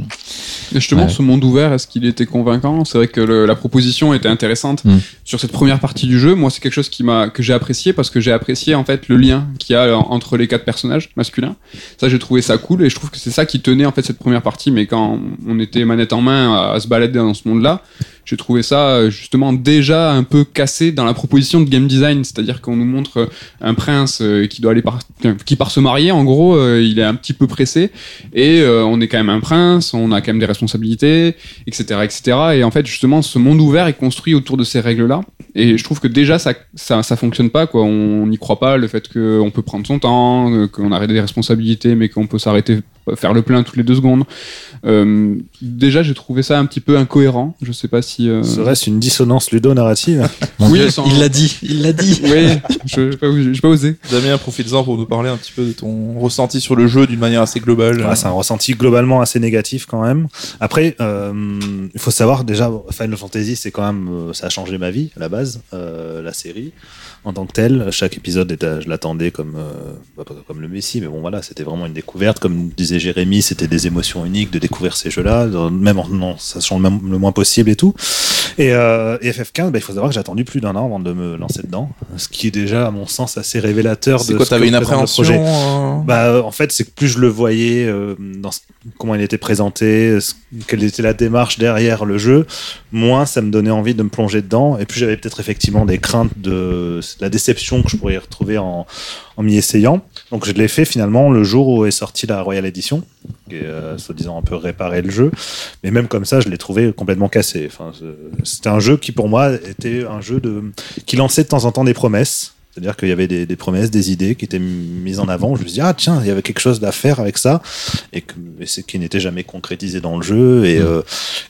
justement, Ouais. ce monde ouvert, est-ce qu'il était convaincant? C'est vrai que le- la proposition était intéressante Mm. sur cette première partie du jeu. Moi, c'est quelque chose qui m'a que j'ai apprécié parce que j'ai apprécié en fait le lien qu'il y a en- entre les quatre personnages masculins. Ça, j'ai trouvé ça cool et je trouve que c'est ça qui tenait en fait cette première partie. Mais quand on était manette en main à, à se balader dans ce monde-là, j'ai trouvé ça euh, justement déjà un peu cassé dans la proposition de game design, c'est-à-dire qu'on nous montre euh, un prince euh, qui doit aller par, qui part se marier. En gros, il est un petit peu pressé et on est quand même un prince, on a quand même des responsabilités, etc., etc. Et en fait, justement, ce monde ouvert est construit autour de ces règles-là. Et je trouve que déjà, ça, ça, ça fonctionne pas, quoi. On n'y croit pas, le fait qu'on peut prendre son temps, qu'on a des responsabilités, mais qu'on peut s'arrêter, faire le plein toutes les deux secondes. Euh, déjà, j'ai trouvé ça un petit peu incohérent. Je sais pas si. euh, Serait-ce une dissonance ludo-narrative Oui, sans- il l'a dit, il l'a dit. Oui, je j'ai pas, pas osé. Damien, profites-en pour nous parler un petit peu de ton ressenti sur le jeu d'une manière assez globale. Ouais, c'est un ressenti globalement assez négatif quand même. Après, euh, il faut savoir déjà, Final Fantasy, c'est quand même, euh, ça a changé ma vie à la base, euh, la série en tant que telle. Chaque épisode, était, je l'attendais comme, euh, bah, comme le Messi, mais bon voilà, c'était vraiment une découverte. Comme disait Jérémy, c'était des émotions uniques de découvrir ces jeux-là, même en en sachant le, moins possible et tout. Et, euh, et FF15, bah, il faut savoir que j'ai attendu plus d'un an avant de me lancer dedans, ce qui est déjà à mon sens assez révélateur de quoi, ce que t'avais une appréhension projet. euh, Bah, en fait, c'est que plus je le voyais, euh, dans ce- comment il était présenté, ce- quelle était la démarche derrière le jeu, moins ça me donnait envie de me plonger dedans. Et puis j'avais peut-être effectivement des craintes de la déception que je pourrais retrouver en, en m'y essayant. Donc je l'ai fait finalement le jour où est sortie la Royal Edition, qui euh, soi-disant un peu réparé le jeu. Mais même comme ça, je l'ai trouvé complètement cassé. Enfin, c'était un jeu qui pour moi était un jeu de qui lançait de temps en temps des promesses. C'est-à-dire qu'il y avait des, des promesses, des idées qui étaient mises en avant. Je me suis dit, ah tiens, il y avait quelque chose à faire avec ça, et, que, et c'est qui n'était jamais concrétisé dans le jeu. Et, euh,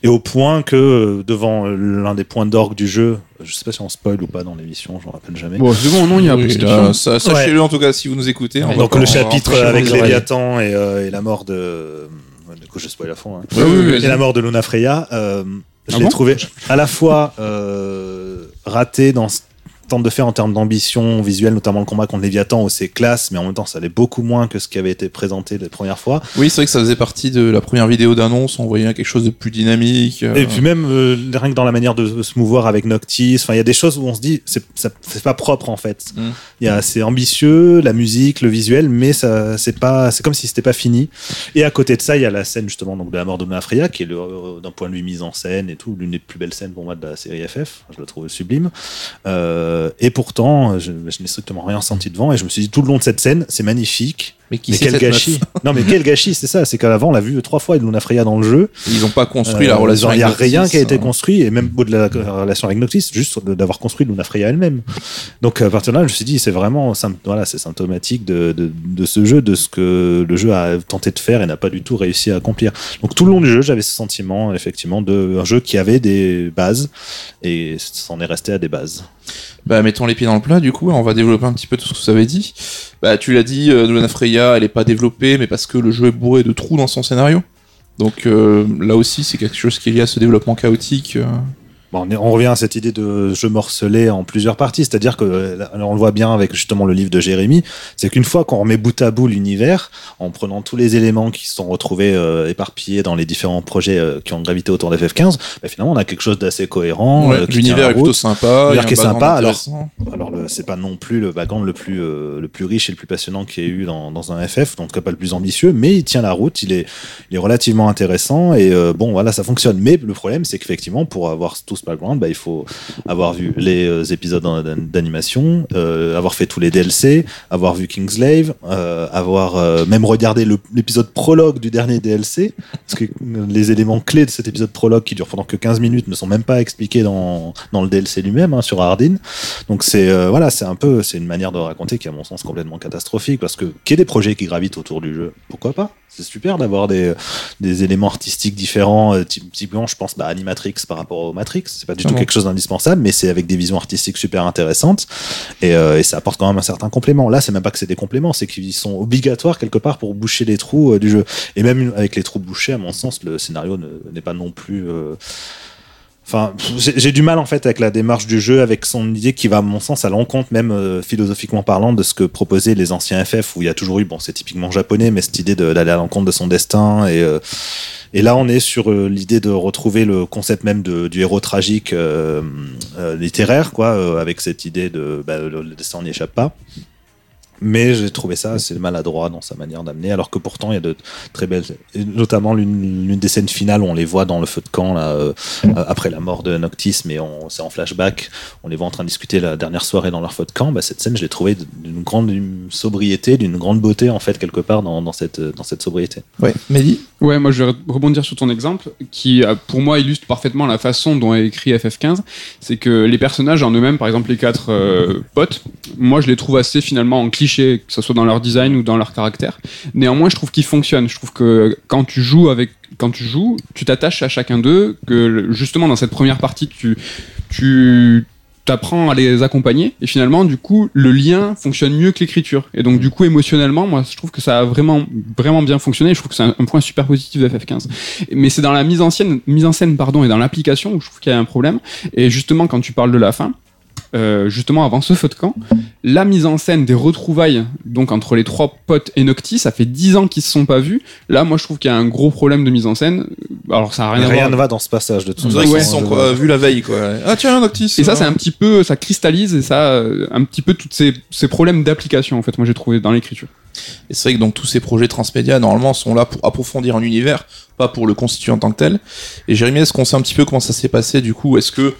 et au point que, euh, devant euh, l'un des points d'orgue du jeu, je sais pas si on spoil ou pas dans l'émission, je me rappelle jamais. Bon, c'est bon, non, il y a oui, euh, ça- Sachez-le en tout cas si vous nous écoutez. on Donc le chapitre avec. Léviathan et, euh, et la mort de... Du coup, je spoil à fond. hein. Ouais, oui, oui, et la mort de Luna Freya, euh, je Ah l'ai bon? trouvé à la fois euh, raté dans ce tente de faire en termes d'ambition visuelle, notamment le combat contre Léviathan, où c'est classe, mais en même temps, ça allait beaucoup moins que ce qui avait été présenté les premières fois. Oui, c'est vrai que ça faisait partie de la première vidéo d'annonce. On voyait quelque chose de plus dynamique. euh, Et puis même euh, rien que dans la manière de se mouvoir avec Noctis, il y a des choses où on se dit c'est pas propre en fait. Il Mm. y a c'est ambitieux, la musique, le visuel, mais c'est comme si c'était pas fini. Et à côté de ça, il y a la scène justement donc de la mort de Freya qui est euh, d'un point de vue mise en scène et tout l'une des plus belles scènes pour moi de la série FF. Je la trouve sublime. Euh, et pourtant, je, je n'ai strictement rien senti devant et je me suis dit tout le long de cette scène, c'est magnifique. Mais qui Mais c'est quel gâchis Non mais quel gâchis, c'est ça. C'est qu'avant on l'a vu trois fois Luna Freya dans le jeu. Ils ont pas construit la Euh, relation Il n'y a rien qui a été euh. construit, et même au-delà de la relation avec Noctis, juste d'avoir construit Luna Freya elle-même. Donc à partir de là, je me suis dit, c'est vraiment voilà, c'est symptomatique de, de, de ce jeu, de ce que le jeu a tenté de faire et n'a pas du tout réussi à accomplir. Donc tout le long du jeu, j'avais ce sentiment, effectivement, d'un jeu qui avait des bases, et c'en est resté à des bases. Bah, mettons les pieds dans le plat, du coup, on va développer un petit peu tout ce que vous avez dit. Bah, tu l'as dit, euh, Luna Freya, elle est pas développée, mais parce que le jeu est bourré de trous dans son scénario. Donc euh, là aussi, c'est quelque chose qui est lié à ce développement chaotique. Bon, on, est- on revient à cette idée de jeu morcelé en plusieurs parties, c'est-à-dire que euh, on le voit bien avec justement le livre de Jérémy, c'est qu'une fois qu'on remet bout à bout l'univers, en prenant tous les éléments qui se sont retrouvés euh, éparpillés dans les différents projets euh, qui ont gravité autour d'FF15, bah, finalement on a quelque chose d'assez cohérent. Ouais, euh, L'univers est plutôt sympa. L'univers qui est sympa, alors-. Alors le, c'est pas non plus le background le plus le plus riche et le plus passionnant qu'il y ait eu dans, dans un FF, en tout cas pas le plus ambitieux, mais il tient la route, il est, il est relativement intéressant et bon voilà ça fonctionne. Mais le problème c'est qu'effectivement pour avoir tout ce background, bah, il faut avoir vu les euh, épisodes d'animation, euh, avoir fait tous les DLC, avoir vu Kingslave, euh, avoir euh, même regardé l'épisode prologue du dernier DLC, parce que les éléments clés de cet épisode prologue qui dure pendant que 15 minutes ne sont même pas expliqués dans, dans le DLC lui-même hein, sur Hardin. Donc c'est voilà, c'est un peu c'est une manière de raconter qui à mon sens complètement catastrophique parce que qu'il y ait des projets qui gravitent autour du jeu, pourquoi pas? C'est super d'avoir des, des éléments artistiques différents. euh, typ- Typiquement, je pense bah, Animatrix par rapport au Matrix, c'est pas du tout quelque chose d'indispensable, mais c'est avec des visions artistiques super intéressantes et, euh, et ça apporte quand même un certain complément. Là, c'est même pas que c'est des compléments, c'est qu'ils sont obligatoires quelque part pour boucher les trous euh, du jeu. Et même avec les trous bouchés, à mon sens, le scénario ne- n'est pas non plus. euh, Enfin, j'ai du mal en fait avec la démarche du jeu, avec son idée qui va, à mon sens, à l'encontre même euh, philosophiquement parlant de ce que proposaient les anciens FF, où il y a toujours eu, bon, c'est typiquement japonais, mais cette idée d'aller à l'encontre de son destin. Et, euh, et là, on est sur euh, l'idée de retrouver le concept même de, du héros tragique euh, euh, littéraire, quoi, avec cette idée de bah, le destin n'y échappe pas. Mais j'ai trouvé ça assez maladroit dans sa manière d'amener, alors que pourtant il y a de très belles, notamment l'une des scènes finales où on les voit dans le feu de camp là, euh, après la mort de Noctis, mais c'est en flashback. On les voit en train de discuter la dernière soirée dans leur feu de camp. Bah, cette scène, je l'ai trouvée d'une grande sobriété, d'une grande beauté en fait quelque part dans, cette dans cette sobriété. Ouais, Mehdi? Ouais, moi je vais rebondir sur ton exemple qui, euh, pour moi, illustre parfaitement la façon dont est écrit FF15. C'est que les personnages en eux-mêmes, par exemple les quatre euh, potes, moi je les trouve assez finalement en cliché, que ce soit dans leur design ou dans leur caractère. Néanmoins, je trouve qu'ils fonctionnent. Je trouve que quand tu joues avec, quand tu joues, tu t'attaches à chacun d'eux. Que justement dans cette première partie, tu, tu t'apprends à les accompagner. Et finalement du coup le lien fonctionne mieux que l'écriture. Et donc du coup émotionnellement moi je trouve que ça a vraiment vraiment bien fonctionné. Je trouve que c'est un, un point super positif de FF15 mais c'est dans la mise en scène mise en scène pardon et dans l'application où je trouve qu'il y a un problème. Et justement quand tu parles de la fin euh, justement avant ce feu de camp, la mise en scène des retrouvailles donc entre les trois potes et Noctis, ça fait 10 ans qu'ils se sont pas vus. Là, moi, je trouve qu'il y a un gros problème de mise en scène. Alors, ça a rien Rien, à voir. ne va dans ce passage de toute façon. se sont quoi, vus la veille, quoi. Ah tiens, Noctis. Et ça, c'est un petit peu, ça cristallise et ça, euh, un petit peu tous ces, ces problèmes d'application, en fait, moi j'ai trouvé dans l'écriture. Et c'est vrai que donc tous ces projets transmédia normalement sont là pour approfondir un univers, pas pour le constituer en tant que tel. Et Jérémy, est-ce qu'on sait un petit peu comment ça s'est passé du coup? Est-ce que euh,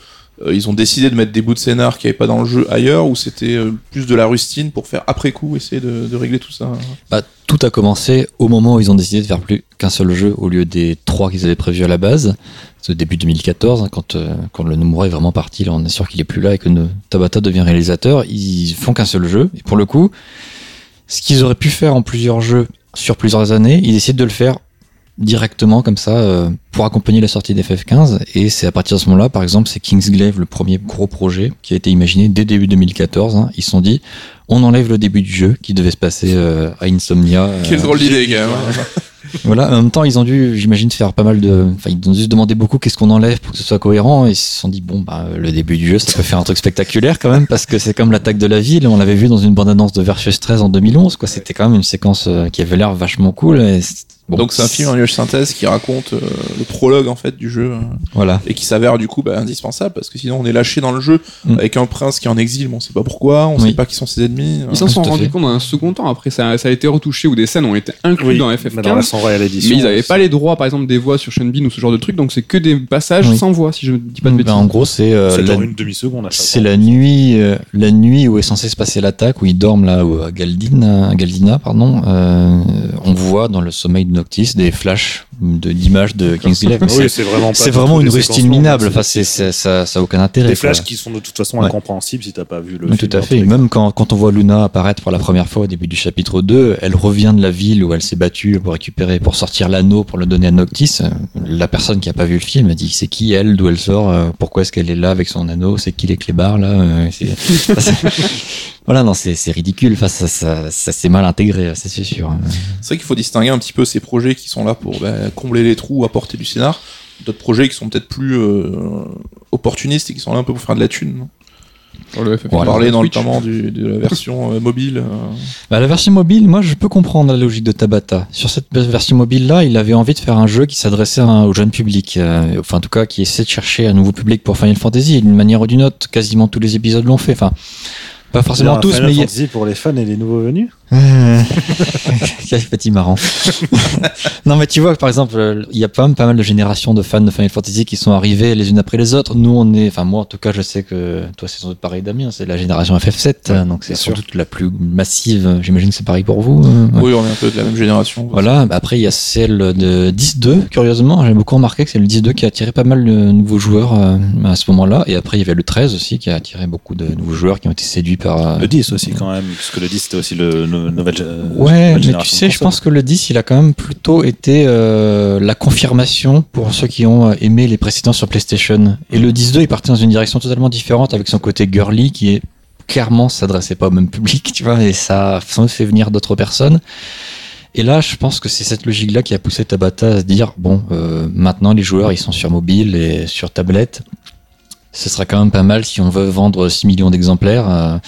ils ont décidé de mettre des bouts de scénar qui n'avaient pas dans le jeu ailleurs ou c'était euh, plus de la rustine pour faire après coup essayer de, régler tout ça? Bah, tout a commencé au moment où ils ont décidé de faire plus qu'un seul jeu au lieu des trois qu'ils avaient prévus à la base. C'est début 2014, hein, quand, euh, quand le Nomura est vraiment parti, là on est sûr qu'il est plus là et que Tabata devient réalisateur. Ils font qu'un seul jeu. Et pour le coup, ce qu'ils auraient pu faire en plusieurs jeux sur plusieurs années, ils décident de le faire directement comme ça euh, pour accompagner la sortie d'FF15 et c'est à partir de ce moment-là par exemple c'est Kingsglaive le premier gros projet qui a été imaginé dès début 2014 hein. ils se sont dit on enlève le début du jeu qui devait se passer euh, à Insomnia euh, Quelle drôle d'idée quand même. voilà, en même temps, ils ont dû, j'imagine, faire pas mal de. Enfin, ils ont dû se demander beaucoup qu'est-ce qu'on enlève pour que ce soit cohérent. Et ils se sont dit, bon, bah, le début du jeu, ça peut faire un truc spectaculaire quand même, parce que c'est comme l'attaque de la ville. On l'avait vu dans une bande-annonce de Versus 13 en 2011, quoi. C'était quand même une séquence euh, qui avait l'air vachement cool. Et bon, donc c'est un film en image synthèse qui raconte euh, le prologue en fait du jeu euh, Voilà. et qui s'avère du coup bah, indispensable parce que sinon on est lâché dans le jeu Mm. avec un prince qui est en exil, mais on sait pas pourquoi, on Oui. sait pas qui sont ses ennemis. Ils s'en sont rendus compte dans un second temps. Après, ça, ça a été retouché ou des scènes ont été incluses Oui, dans mais FF15. dans la Sans Royal Edition. Mais ils n'avaient pas les droits, par exemple, des voix sur Sean Bean ou ce genre de truc, donc c'est que des passages Oui. sans voix, si je ne dis pas de Ben, bêtises. en gros, c'est euh, C'est la- une C'est la nuit, euh, la nuit où est censé se passer l'attaque, où ils dorment là, où, à Galdina, à Galdina, pardon. Euh, on voit dans le sommeil de Noctis des flashs de- d'images de Kingsglaive. Ah Oui, c'est vraiment pas une rustine minable. Enfin, c'est, c'est- ça, ça a aucun intérêt. Des flashs quoi. qui sont de toute façon Ouais. incompréhensibles si t'as pas vu le film. tout à fait. Même quand, quand on voit Luna apparaître pour la première fois au début du chapitre 2, elle revient de la ville où elle s'est battue pour récupérer, pour sortir l'anneau, pour le donner à Noctis. Euh, La personne qui a pas vu le film a dit c'est qui elle, d'où elle sort, euh, pourquoi est-ce qu'elle est là avec son anneau, c'est qui les clébards là. voilà, non, c'est, ridicule. Enfin, ça, ça, ça s'est mal intégré, ça, c'est sûr. C'est vrai qu'il faut distinguer un petit peu ces projets qui sont là pour bah, combler les trous, apporter du scénar, d'autres projets qui sont peut-être plus euh, opportunistes et qui sont là un peu pour faire de la thune. non? Sur le FF15 On Voilà. parlait Switch. notamment du, de la version euh, mobile. euh, Bah, la version mobile, moi, je peux comprendre la logique de Tabata. Sur cette version mobile-là, il avait envie de faire un jeu qui s'adressait au jeune public. euh, enfin, en tout cas, qui essaie de chercher un nouveau public pour Final Fantasy. D'une manière ou d'une autre, quasiment tous les épisodes l'ont fait. Enfin, Pas forcément tous, Final mais a- Fantasy pour les fans et les nouveaux venus. Euh, Quel petit marrant. non, mais tu vois, par exemple, euh, il y a pas même pas mal de générations de fans de Final Fantasy qui sont arrivés les unes après les autres. Nous, on est, enfin, moi, en tout cas, je sais que toi, c'est sans doute pareil, Damien, c'est la génération FF7, hein, donc c'est sans sûr. doute la plus massive. J'imagine que c'est pareil pour vous. euh, ouais. Oui, on est un peu de la même génération. Voilà, bah après il y a celle de 10-2, curieusement, j'ai beaucoup remarqué que c'est le 10-2 qui a attiré pas mal de nouveaux joueurs euh, à ce moment-là, et après il y avait le 13 aussi qui a attiré beaucoup de nouveaux joueurs qui ont été séduits par... Le 10 aussi, quand même, puisque le 10 c'était aussi le nouvelle, Ouais, nouvelle mais tu sais, je pense que le 10, il a quand même plutôt été euh, la confirmation pour ceux qui ont euh, aimé les précédents sur PlayStation. Et le 10.2 est parti dans une direction totalement différente avec son côté girly qui est clairement s'adressait pas au même public, tu vois, et ça a sans doute fait venir d'autres personnes. Et là, je pense que c'est cette logique-là qui a poussé Tabata à se dire bon, euh, maintenant les joueurs ils sont sur mobile et sur tablette. Ce sera quand même pas mal si on veut vendre 6 millions d'exemplaires. euh,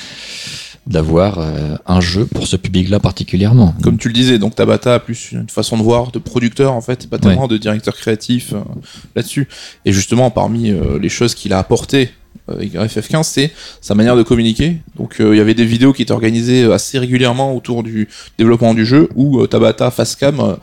d'avoir euh, un jeu pour ce public-là particulièrement. Comme tu le disais, donc Tabata a plus une façon de voir de producteur en fait, et pas tellement de directeur créatif euh, là-dessus. Et justement, parmi euh, les choses qu'il a apportées avec FF15, c'est sa manière de communiquer. Donc il y avait des vidéos qui étaient organisées assez régulièrement autour du développement du jeu, où Tabata Facecam euh,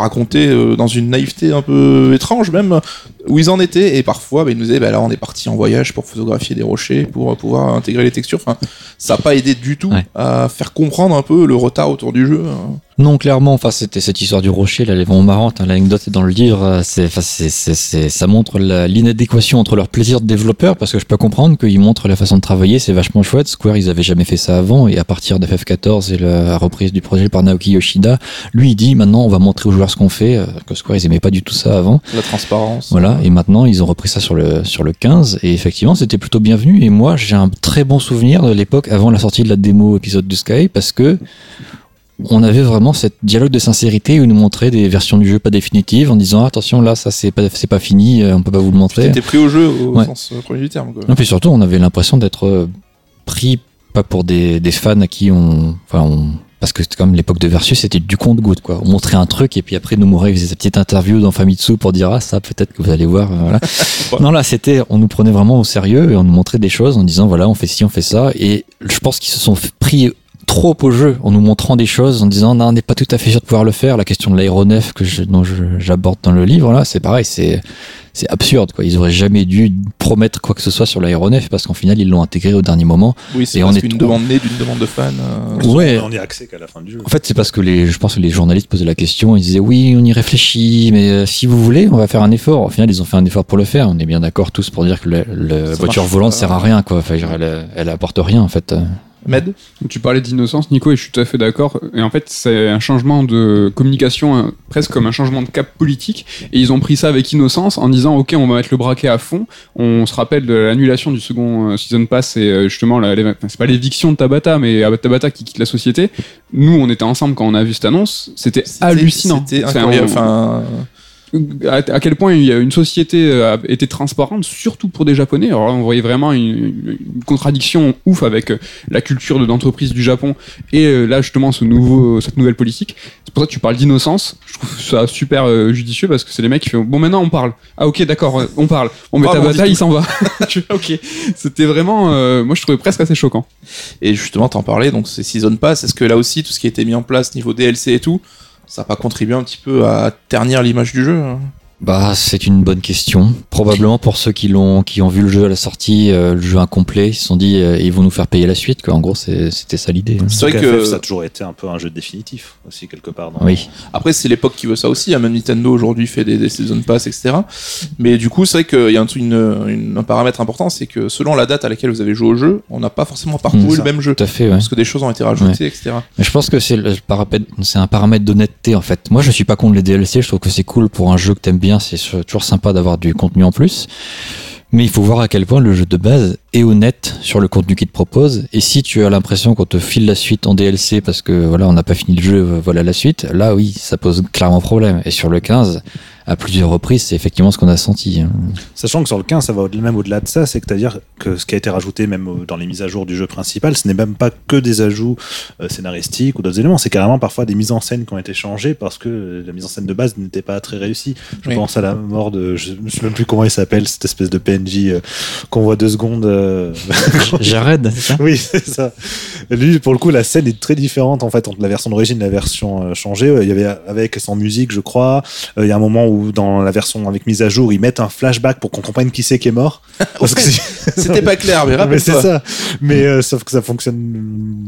racontait euh, dans une naïveté un peu étrange même où ils en étaient et parfois bah, ils nous disaient bah là on est parti en voyage pour photographier des rochers pour euh, pouvoir intégrer les textures enfin ça n'a pas aidé du tout Ouais. à faire comprendre un peu le retard autour du jeu hein. Non, clairement, enfin, c'était cette histoire du rocher, là, elle est vraiment marrante, hein, l'anecdote est dans le livre, euh, c'est, enfin, ça montre l'inadéquation entre leur plaisir de développeur, parce que je peux comprendre qu'ils montrent la façon de travailler, c'est vachement chouette, Square, ils avaient jamais fait ça avant, et à partir de FF14 et la reprise du projet par Naoki Yoshida, lui, il dit, maintenant, on va montrer aux joueurs ce qu'on fait, euh, que Square, ils aimaient pas du tout ça avant. la transparence Voilà, et maintenant ils ont repris ça sur le, sur le 15, et effectivement c'était plutôt bienvenu, et moi j'ai un très bon souvenir de l'époque avant la sortie de la démo épisode du Sky, parce que on avait vraiment cette dialogue de sincérité où ils nous montrait des versions du jeu pas définitives en disant attention là ça c'est pas, c'est pas fini, euh, on peut pas vous le montrer. T'étais pris au jeu au Ouais. sens euh, premier du terme. Quoi. Non, puis surtout on avait l'impression d'être euh, pris pas pour des, des fans à qui on, enfin on, parce que c'était comme l'époque de Versus, c'était du compte-goutte, quoi. On montrait un truc et puis après Nomura il faisait sa petite interview dans Famitsu pour dire ah ça peut-être que vous allez voir, euh, voilà. non là c'était, on nous prenait vraiment au sérieux et on nous montrait des choses en disant voilà on fait ci, on fait ça et je pense qu'ils se sont pris trop au jeu en nous montrant des choses en disant non on n'est pas tout à fait sûr de pouvoir le faire la question de l'aéronef que je, dont je- j'aborde dans le livre là c'est pareil c'est c'est absurde quoi ils auraient jamais dû promettre quoi que ce soit sur l'aéronef parce qu'en final ils l'ont intégré au dernier moment Oui, c'est Et on presque est une trop- demande née d'une demande de fan. euh, Ouais. On n'y a accès qu'à la fin du jeu. en fait, c'est parce que les, je pense que les journalistes posaient la question, ils disaient oui, on y réfléchit, mais euh, si vous voulez, on va faire un effort. Au final, ils ont fait un effort pour le faire. On est bien d'accord tous pour dire que Ça voiture volante pas. sert à rien, quoi. Enfin, elle, elle apporte rien, en fait. Med Tu parlais d'innocence, Nico, et je suis tout à fait d'accord. Et en fait, c'est un changement de communication, hein, presque comme un changement de cap politique. Et ils ont pris ça avec innocence en disant, OK, on va mettre le braquet à fond. On se rappelle de l'annulation du second euh, season pass et euh, justement, c'est pas l'éviction de Tabata, mais Tabata qui quitte la société. Nous, on était ensemble quand on a vu cette annonce. C'était hallucinant. C'était incroyable. Enfin, à, à quel point une société euh, été transparente, surtout pour des Japonais. Alors là, on voyait vraiment une, une contradiction ouf avec euh, la culture de l'entreprise du Japon et euh, là justement ce nouveau, cette nouvelle politique. C'est pour ça que tu parles d'innocence. Je trouve ça super euh, judicieux parce que c'est les mecs qui font bon maintenant on parle. Ah ok d'accord euh, on parle. Bon mais Ah, Tabata dis il s'en va. Ok c'était vraiment euh, moi je trouvais presque assez choquant. Et justement, t'en parlais, donc c'est Season Pass. Est-ce que là aussi, tout ce qui a été mis en place niveau DLC et tout, ça n'a pas contribué un petit peu à ternir l'image du jeu hein Bah, c'est une bonne question. Probablement pour ceux qui l'ont, qui ont vu le jeu à la sortie, euh, le jeu incomplet, ils se sont dit, euh, ils vont nous faire payer la suite, quoi. En gros, c'était ça l'idée. C'est vrai que- FF, ça a toujours été un peu un jeu définitif aussi quelque part. Dans... Oui. Après, c'est l'époque qui veut ça aussi. hein. Même Nintendo aujourd'hui fait des, des Season Pass, etc. Mais du coup, c'est vrai qu'il y a un, truc- une- une- un paramètre important, c'est que selon la date à laquelle vous avez joué au jeu, on n'a pas forcément parcouru le même jeu. Tout à fait, ouais. Parce que des choses ont été rajoutées, etc. Mais je pense que c'est c'est un paramètre d'honnêteté en fait. Moi, je suis pas contre les DLC. Je trouve que c'est cool pour un jeu que t'aimes bien. C'est toujours sympa d'avoir du contenu en plus. Mais il faut voir à quel point le jeu de base est honnête sur le contenu qu'il te propose. Et si tu as l'impression qu'on te file la suite en DLC parce que voilà, on n'a pas fini le jeu, voilà la suite. Là, oui, ça pose clairement problème. Et sur le 15, à plusieurs reprises, c'est effectivement ce qu'on a senti. hein. Sachant que sur le 15, ça va même au-delà de ça, c'est-à-dire que ce qui a été rajouté même dans les mises à jour du jeu principal, ce n'est même pas que des ajouts euh, scénaristiques ou d'autres éléments, c'est carrément parfois des mises en scène qui ont été changées parce que euh, la mise en scène de base n'était pas très réussie. Je Oui. pense à la mort de, je ne sais même plus comment il s'appelle, cette espèce de PNJ euh, qu'on voit deux secondes euh, Jared, c'est ça oui, c'est ça. Lui, pour le coup, la scène est très différente en fait entre la version d'origine et la version euh, changée. Il y avait avec et sans musique, je crois. Euh, Il y a un moment où dans la version avec mise à jour, ils mettent un flashback pour qu'on comprenne qui c'est qui est mort. Parce que c'est- C'était pas clair, mais mais c'est ça. Mais euh, sauf que ça fonctionne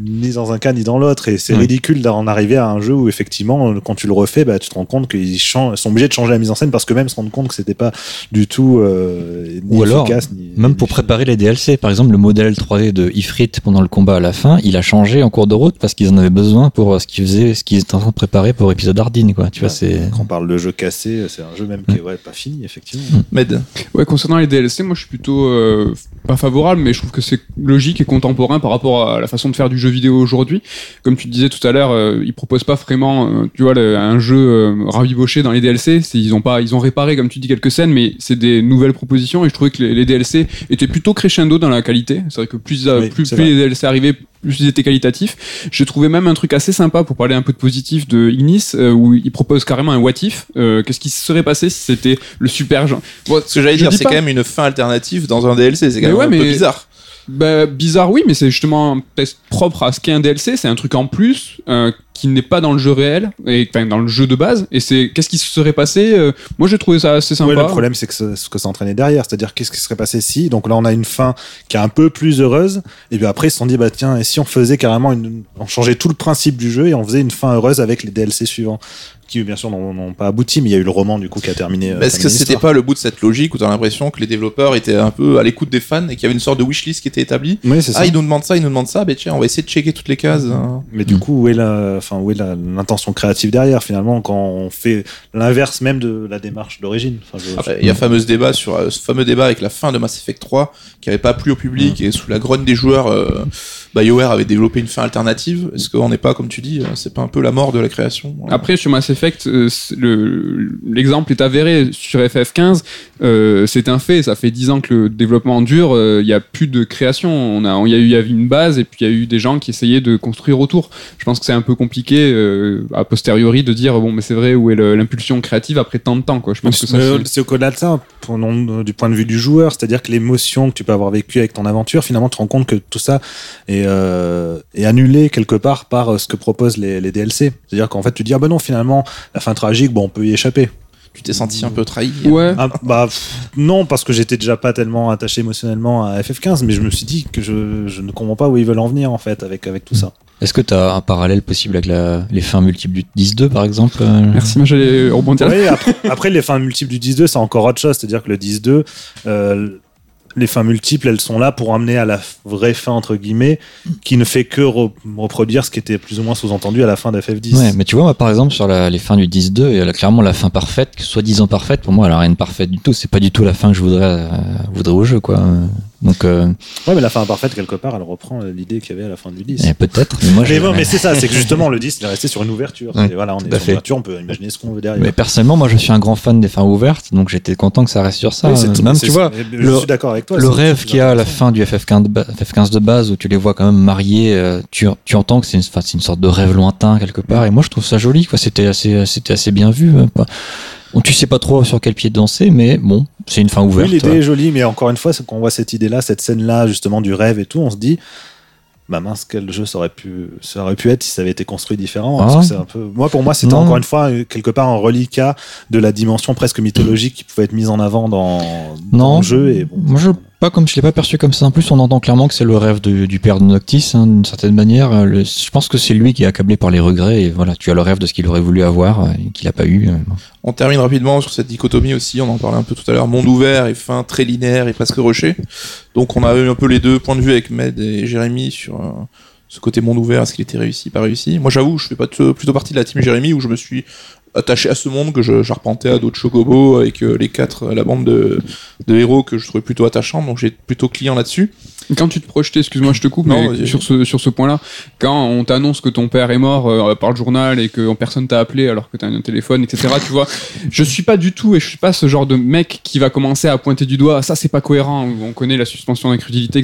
ni dans un cas ni dans l'autre. Et c'est Ouais. ridicule d'en arriver à un jeu où effectivement, quand tu le refais, bah, tu te rends compte qu'ils changent- sont obligés de changer la mise en scène parce que même se rendre compte que c'était pas du tout euh, ni Ou alors, efficace. Ni, Même ni pour préparer les DLC, par exemple, le modèle 3D de Ifrit pendant le combat à la fin, il a changé en cours de route parce qu'ils en avaient besoin pour euh, ce qu'ils faisaient, ce qu'ils étaient en train de préparer pour épisode Ardine, quoi. Tu vois, Ouais. c'est. Quand on parle de jeu cassé, c'est un jeu même qui est ouais, pas fini, effectivement. Med. Ouais, concernant les DLC, moi je suis plutôt euh, pas favorable, mais je trouve que c'est logique et contemporain par rapport à la façon de faire du jeu vidéo aujourd'hui. Comme tu disais tout à l'heure, euh, ils proposent pas vraiment, euh, tu vois, le- un jeu euh, raviboché dans les DLC. Ils ont pas, ils ont réparé, comme tu dis, quelques scènes, mais c'est des nouvelles propositions. Et je trouvais que les, les DLC étaient plutôt crescendo dans la qualité. C'est vrai que plus, euh, Oui, plus, plus les DLC arrivaient, plus ils étaient qualitatifs. J'ai trouvé même un truc assez sympa pour parler un peu de positif de Ignis, euh, où ils proposent carrément un what if. Euh, Qu'est-ce qui se serait passé si c'était le super genre Bon, Ce que j'allais dire, c'est quand même une fin alternative dans un DLC. C'est quand Mais même ouais, un peu mais- bizarre. Bah, bizarre, oui, mais c'est justement un test propre à ce qu'est un DLC. C'est un truc en plus euh, qui n'est pas dans le jeu réel, et enfin dans le jeu de base. Et c'est qu'est-ce qui se serait passé euh, Moi, j'ai trouvé ça assez sympa. Ouais, le problème, c'est que ce, ce que ça entraînait derrière. C'est-à-dire, qu'est-ce qui serait passé si Donc là, on a une fin qui est un peu plus heureuse. Et puis après, ils se sont dit, bah tiens, et si on faisait carrément une. On changeait tout le principe du jeu et on faisait une fin heureuse avec les DLC suivants. Qui, bien sûr, n'ont pas abouti, mais il y a eu le roman, du coup, qui a terminé. euh, Est-ce que c'était pas le bout de cette logique où t'as l'impression que les développeurs étaient un peu à l'écoute des fans et qu'il y avait une sorte de wishlist qui était établie Oui, c'est ça. Ah, ils nous demandent ça, ils nous demandent ça, ben tiens, on va essayer de checker toutes les cases. hein. Mais du coup, où est la, enfin, où est l'intention créative derrière, finalement, quand on fait l'inverse même de la démarche d'origine Enfin, je- Après, il y a fameux débat sur euh, ce fameux débat avec la fin de Mass Effect 3 qui avait pas plu au public et sous la grogne des joueurs, euh, BioWare avait développé une fin alternative. Est-ce qu'on n'est pas, comme tu dis, euh, c'est pas un peu la mort de la création Après, sur Mass Effect, euh, le- l'exemple est avéré. Sur FF15, euh, c'est un fait. Ça fait 10 ans que le développement dure. euh, Il n'y a plus de création. On a, il y a eu, il y avait une base et puis il y a eu des gens qui essayaient de construire autour. Je pense que c'est un peu compliqué euh, a posteriori de dire bon, mais c'est vrai où est l'impulsion créative après tant de temps. Quoi. Je pense que c'est- au-delà de ça, pour- non, du point de vue du joueur, c'est-à-dire que l'émotion que tu peux avoir vécue avec ton aventure, finalement, tu te rends compte que tout ça est, euh, est annulé quelque part par euh, ce que proposent les, les DLC. C'est-à-dire qu'en fait, tu te dis, ah ben non, finalement, la fin tragique, bon, on peut y échapper. Tu t'es senti un peu trahi Ouais. Ah, bah, pff, non, parce que j'étais déjà pas tellement attaché émotionnellement à FF15, mais je me suis dit que je, je ne comprends pas où ils veulent en venir, en fait, avec, avec tout ça. Est-ce que tu as un parallèle possible avec la- les fins multiples du 10-2 par exemple euh Merci, moi j'allais rebondir. Oui, après, après, les fins multiples du 10-2, c'est encore autre chose. C'est-à-dire que le 10-2, euh, les fins multiples, elles sont là pour amener à la vraie fin, entre guillemets, qui ne fait que re- reproduire ce qui était plus ou moins sous-entendu à la fin d'FF10. Ouais, mais tu vois, moi, par exemple, sur la- les fins du 10-2, et là, clairement, la fin parfaite, que soit disant parfaite, pour moi, elle a rien de parfaite du tout. C'est pas du tout la fin que je voudrais, euh, voudrais au jeu, quoi. Donc, euh, Ouais, mais la fin imparfaite, quelque part, elle reprend l'idée qu'il y avait à la fin du 10. eh, peut-être, mais moi, Mais je- bon, mais c'est ça, c'est que justement, le 10, il est resté sur une ouverture. Ouais, Et voilà, on est sur une ouverture, on peut imaginer ce qu'on veut derrière. mais personnellement, moi, je suis un grand fan des fins ouvertes, donc j'étais content que ça reste sur ça. Oui, Même, tu vois, je le- suis d'accord avec toi. le rêve qu'il y a à la fin du FF15 de, ba- FF15 de base où tu les vois quand même mariés, euh, tu, tu entends que c'est une, sorte de rêve lointain quelque part. Et moi, je trouve ça joli. Quoi. C'était assez, c'était assez bien vu. euh, pas- tu sais pas trop sur quel pied danser, mais bon, c'est une fin Oui, ouverte. l'idée ouais. est jolie, mais encore une fois, c'est qu'on voit cette idée-là, cette scène-là, justement, du rêve et tout, on se dit, bah mince, quel jeu ça aurait pu, ça aurait pu être si ça avait été construit différemment. parce Ah. que un peu, moi, pour moi, c'était encore une fois, quelque part, un reliquat de la dimension presque mythologique qui pouvait être mise en avant dans, le jeu. Et bon, Moi, je pas comme je l'ai pas perçu comme ça. En plus, on entend clairement que c'est le rêve du père de Noctis, hein, d'une certaine manière. Euh, je pense que c'est lui qui est accablé par les regrets. Et voilà, tu as le rêve de ce qu'il aurait voulu avoir euh, et qu'il a pas eu. euh. On termine rapidement sur cette dichotomie aussi, on en parlait un peu tout à l'heure, monde ouvert et fin très linéaire et presque rushé. Donc on a eu un peu les deux points de vue avec Med et Jérémy sur ce côté monde ouvert, est-ce qu'il était réussi, pas réussi? Moi j'avoue, je fais pas plutôt partie de la team Jérémy où je me suis attaché à ce monde que j'arpentais à d'autres chocobos avec euh, les quatre, euh, la bande de, de héros que je trouvais plutôt attachants, donc j'ai plutôt client là-dessus. Quand tu te projetais, excuse-moi, je te coupe, Non, mais sur ce, sur ce point-là, quand on t'annonce que ton père est mort euh, par le journal et que personne t'a appelé alors que t'as un téléphone, etc., tu vois, je suis pas du tout et je suis pas ce genre de mec qui va commencer à pointer du doigt, ça c'est pas cohérent, on connaît la suspension d'incrédulité,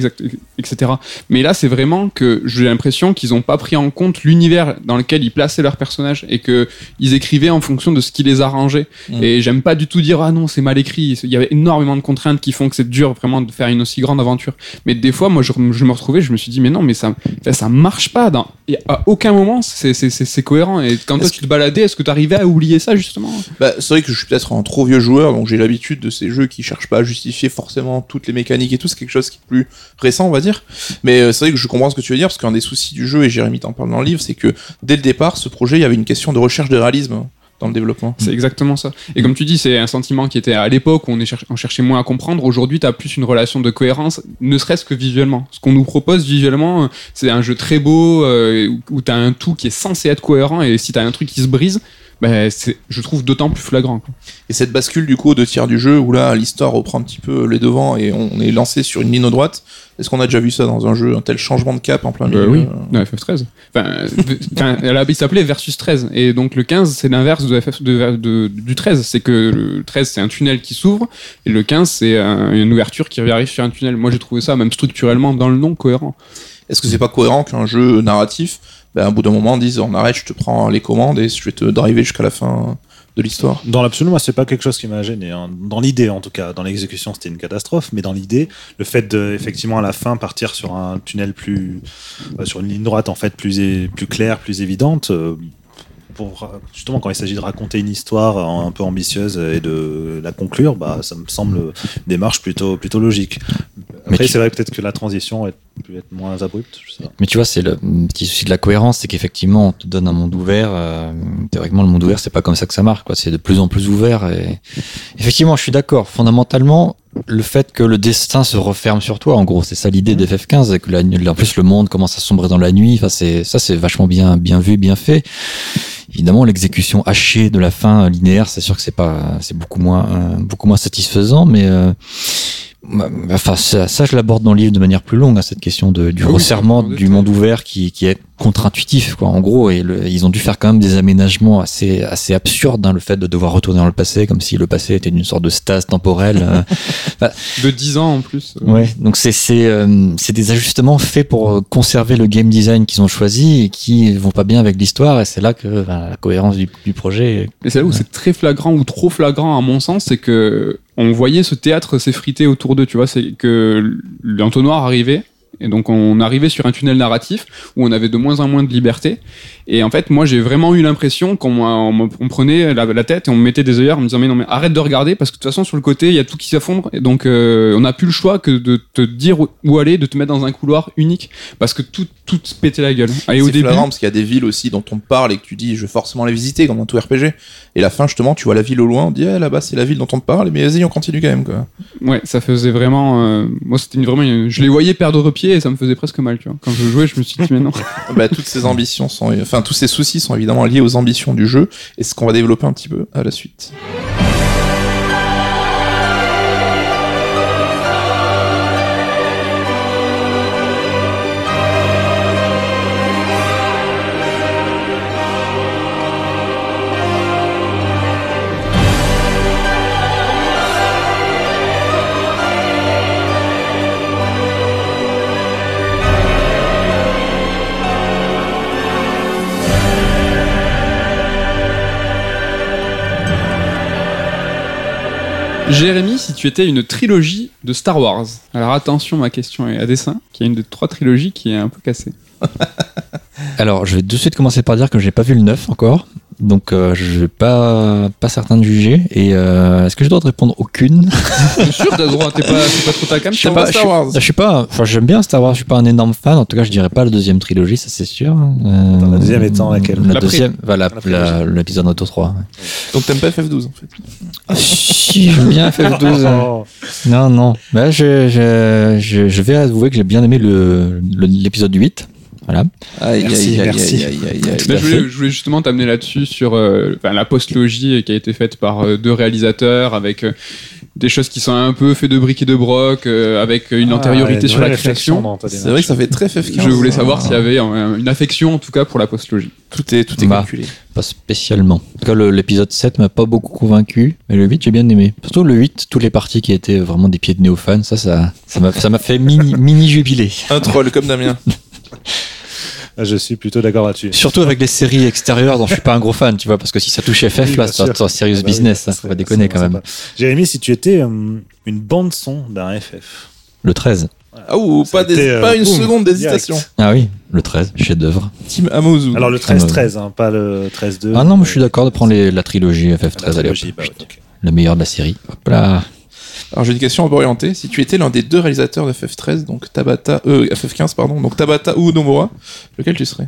etc. Mais là, c'est vraiment que j'ai l'impression qu'ils ont pas pris en compte l'univers dans lequel ils plaçaient leurs personnages et que ils écrivaient en fonction de ce qui les arrangeait. Mm. Et j'aime pas du tout dire ah non c'est mal écrit. Il y avait énormément de contraintes qui font que c'est dur vraiment de faire une aussi grande aventure. Mais des fois, moi, je, je me retrouvais, je me suis dit mais non, mais ça, ça, ça marche pas. Dans, et à aucun moment c'est cohérent. Et quand toi tu te baladais, est-ce que tu arrivais à oublier ça justement? Bah, c'est vrai que je suis peut-être un trop vieux joueur, donc j'ai l'habitude de ces jeux qui cherchent pas à justifier forcément toutes les mécaniques et tout. C'est quelque chose qui est plus récent, on va dire. Mais euh, c'est vrai que je comprends ce que tu veux dire, parce qu'un des soucis du jeu, et Jérémy t'en parle dans le livre, c'est que dès le départ, ce projet, il y avait une question de recherche de réalisme dans le développement. C'est exactement ça. Et comme tu dis, c'est un sentiment qui était à l'époque où on, est cher- on cherchait moins à comprendre. Aujourd'hui, tu as plus une relation de cohérence, ne serait-ce que visuellement. Ce qu'on nous propose visuellement, euh, c'est un jeu très beau euh, où tu as un tout qui est censé être cohérent et si tu as un truc qui se brise, ben, c'est, je trouve d'autant plus flagrant. quoi. Et cette bascule du coup au deux tiers du jeu où là l'histoire reprend un petit peu les devants et on est lancé sur une ligne droite. Est-ce qu'on a déjà vu ça dans un jeu, un tel changement de cap en plein milieu Euh, oui, de FF13. Enfin, enfin, il s'appelait Versus 13. Et donc le 15, c'est l'inverse de FF, de, de- du 13. C'est que le 13, c'est un tunnel qui s'ouvre. Et le 15, c'est un- une ouverture qui arrive sur un tunnel. Moi, j'ai trouvé ça, même structurellement, dans le nom, cohérent. Est-ce que c'est pas cohérent qu'un jeu narratif, ben, à bout d'un moment, dise on arrête, je te prends les commandes et je vais te driver jusqu'à la fin de l'histoire Dans l'absolu, moi, c'est pas quelque chose qui m'a gêné. hein. Dans l'idée, en tout cas, dans l'exécution, c'était une catastrophe. Mais dans l'idée, le fait de, effectivement, à la fin, partir sur un tunnel plus, euh, sur une ligne droite, en fait, plus, plus claire, plus évidente. euh, pour, justement, quand il s'agit de raconter une histoire euh, un peu ambitieuse et de la conclure, bah, ça me semble une démarche plutôt, plutôt logique. Mais Après, tu- c'est vrai peut-être que la transition est être moins abrupte. Je sais pas. Mais tu vois, c'est le petit souci de la cohérence, c'est qu'effectivement, on te donne un monde ouvert. euh, théoriquement, le monde ouvert, c'est pas comme ça que ça marche. quoi. C'est de plus en plus ouvert. Et effectivement, je suis d'accord. Fondamentalement, le fait que le destin se referme sur toi, en gros, c'est ça l'idée d'FF15, et que la, en plus le monde commence à sombrer dans la nuit. Enfin, c'est ça, c'est vachement bien, bien vu, bien fait. Évidemment, l'exécution hachée de la fin euh, linéaire, c'est sûr que c'est pas, c'est beaucoup moins, euh, beaucoup moins satisfaisant, mais euh, Enfin, ça, ça, je l'aborde dans le livre de manière plus longue, hein, cette question de, du oui, resserrement du monde ouvert qui, qui est contre-intuitif, quoi. En gros, et le- ils ont dû faire quand même des aménagements assez, assez absurdes, hein, le fait de devoir retourner dans le passé, comme si le passé était une sorte de stase temporelle. euh. De 10 ans en plus. euh, Ouais, donc c'est c'est euh, c'est des ajustements faits pour euh, conserver le game design qu'ils ont choisi et qui vont pas bien avec l'histoire et c'est là que ben, la cohérence du, du projet. Et c'est là où c'est très flagrant ou trop flagrant à mon sens, c'est que on voyait ce théâtre s'effriter autour d'eux, tu vois, c'est que l'entonnoir arrivait. Et donc on arrivait sur un tunnel narratif où on avait de moins en moins de liberté. Et en fait, moi j'ai vraiment eu l'impression qu'on on, me- on prenait la, la tête et on me mettait des œillères en me disant mais non mais arrête de regarder parce que de toute façon sur le côté il y a tout qui s'effondre. Et donc euh, on n'a plus le choix que de te dire où- aller, de te mettre dans un couloir unique parce que tout tout se pétait la gueule. Et au c'est début, flagrant parce qu'il y a des villes aussi dont on parle et que tu dis je vais forcément les visiter comme dans tout RPG. Et la fin justement, tu vois la ville au loin, on dit eh, là-bas c'est la ville dont on parle, mais vas-y on continue quand même quoi. Ouais, ça faisait vraiment. euh, moi, c'était une- vraiment. une- je les voyais perdre pied et ça me faisait presque mal, tu vois. Quand je jouais, je me suis dit, mais non. bah, toutes ces ambitions sont, enfin tous ces soucis sont évidemment liés aux ambitions du jeu et ce qu'on va développer un petit peu à la suite. Jérémy, si tu étais une trilogie de Star Wars. Alors attention, ma question est à dessin, qui est une des trois trilogies qui est un peu cassée. Alors, je vais tout de suite commencer par dire que j'ai pas vu le 9 encore. Donc, euh, je vais pas, pas certain de juger. Et euh, est-ce que je dois te répondre aucune? Bien sûr, t'as le droit, t'es pas, c'est pas trop ta cam, Je t'en pas, Star suis- Wars. Je suis pas, enfin, j'aime bien Star Wars. Je suis pas un énorme fan. En tout cas, je dirais pas la deuxième trilogie, ça c'est sûr. Euh, Attends, la deuxième étant laquelle? La La deuxième, La la- l'épisode Auto 3. ouais. Donc t'aimes pas FF12 en fait. Ah, si, j'aime bien FF12. hein. Oh. Non, non. Bah, je, je, je, je vais avouer que j'ai bien aimé le- le- l'épisode 8. Voilà. Aïe Merci, aïe aïe merci. aïe aïe aïe aïe. Tout Là, à je, voulais, fait. je voulais justement t'amener là-dessus sur euh, enfin, la post-logie qui a été faite par euh, deux réalisateurs avec euh, des choses qui sont un peu fait de briques et de broc, euh, avec une Ah, antériorité une sur la création. C'est vrai que ça fait très FF15. Je voulais savoir s'il y avait une affection en tout cas pour la post-logie. Tout est, tout est Bah. calculé. Pas spécialement. En tout cas, l'épisode 7 m'a pas beaucoup convaincu, mais le 8, j'ai bien aimé. Surtout le 8, toutes les parties qui étaient vraiment des pieds de néophanes, ça, ça, ça m'a, ça m'a fait mini, mini jubilé. Un troll comme Damien. Ah, Je suis plutôt d'accord là-dessus. Surtout avec les séries extérieures dont je suis pas un gros fan, tu vois, parce que si ça touche FF, Oui, là, c'est un serious Ah bah oui, business, ça ça, faut serait- pas déconner quand même. Jérémy, si tu étais euh, une bande son d'un FF. Le 13. Ah ou pas, des- C'était, euh, pas une boum, seconde d'hésitation. Ah oui, le 13, chef-d'œuvre. Team Amozu. Alors le Ah, bah, 13-13, hein, pas le 13-2. Ah non, mais je suis d'accord de prendre les- la trilogie FF13, La allez, hop, trilogie, bah ouais, ok. la meilleure de la série. Hop là. Alors j'ai une question un peu orientée. Si tu étais l'un des deux réalisateurs de FF13, donc Tabata, euh, FF15 pardon, donc Tabata ou Nomura, lequel tu serais?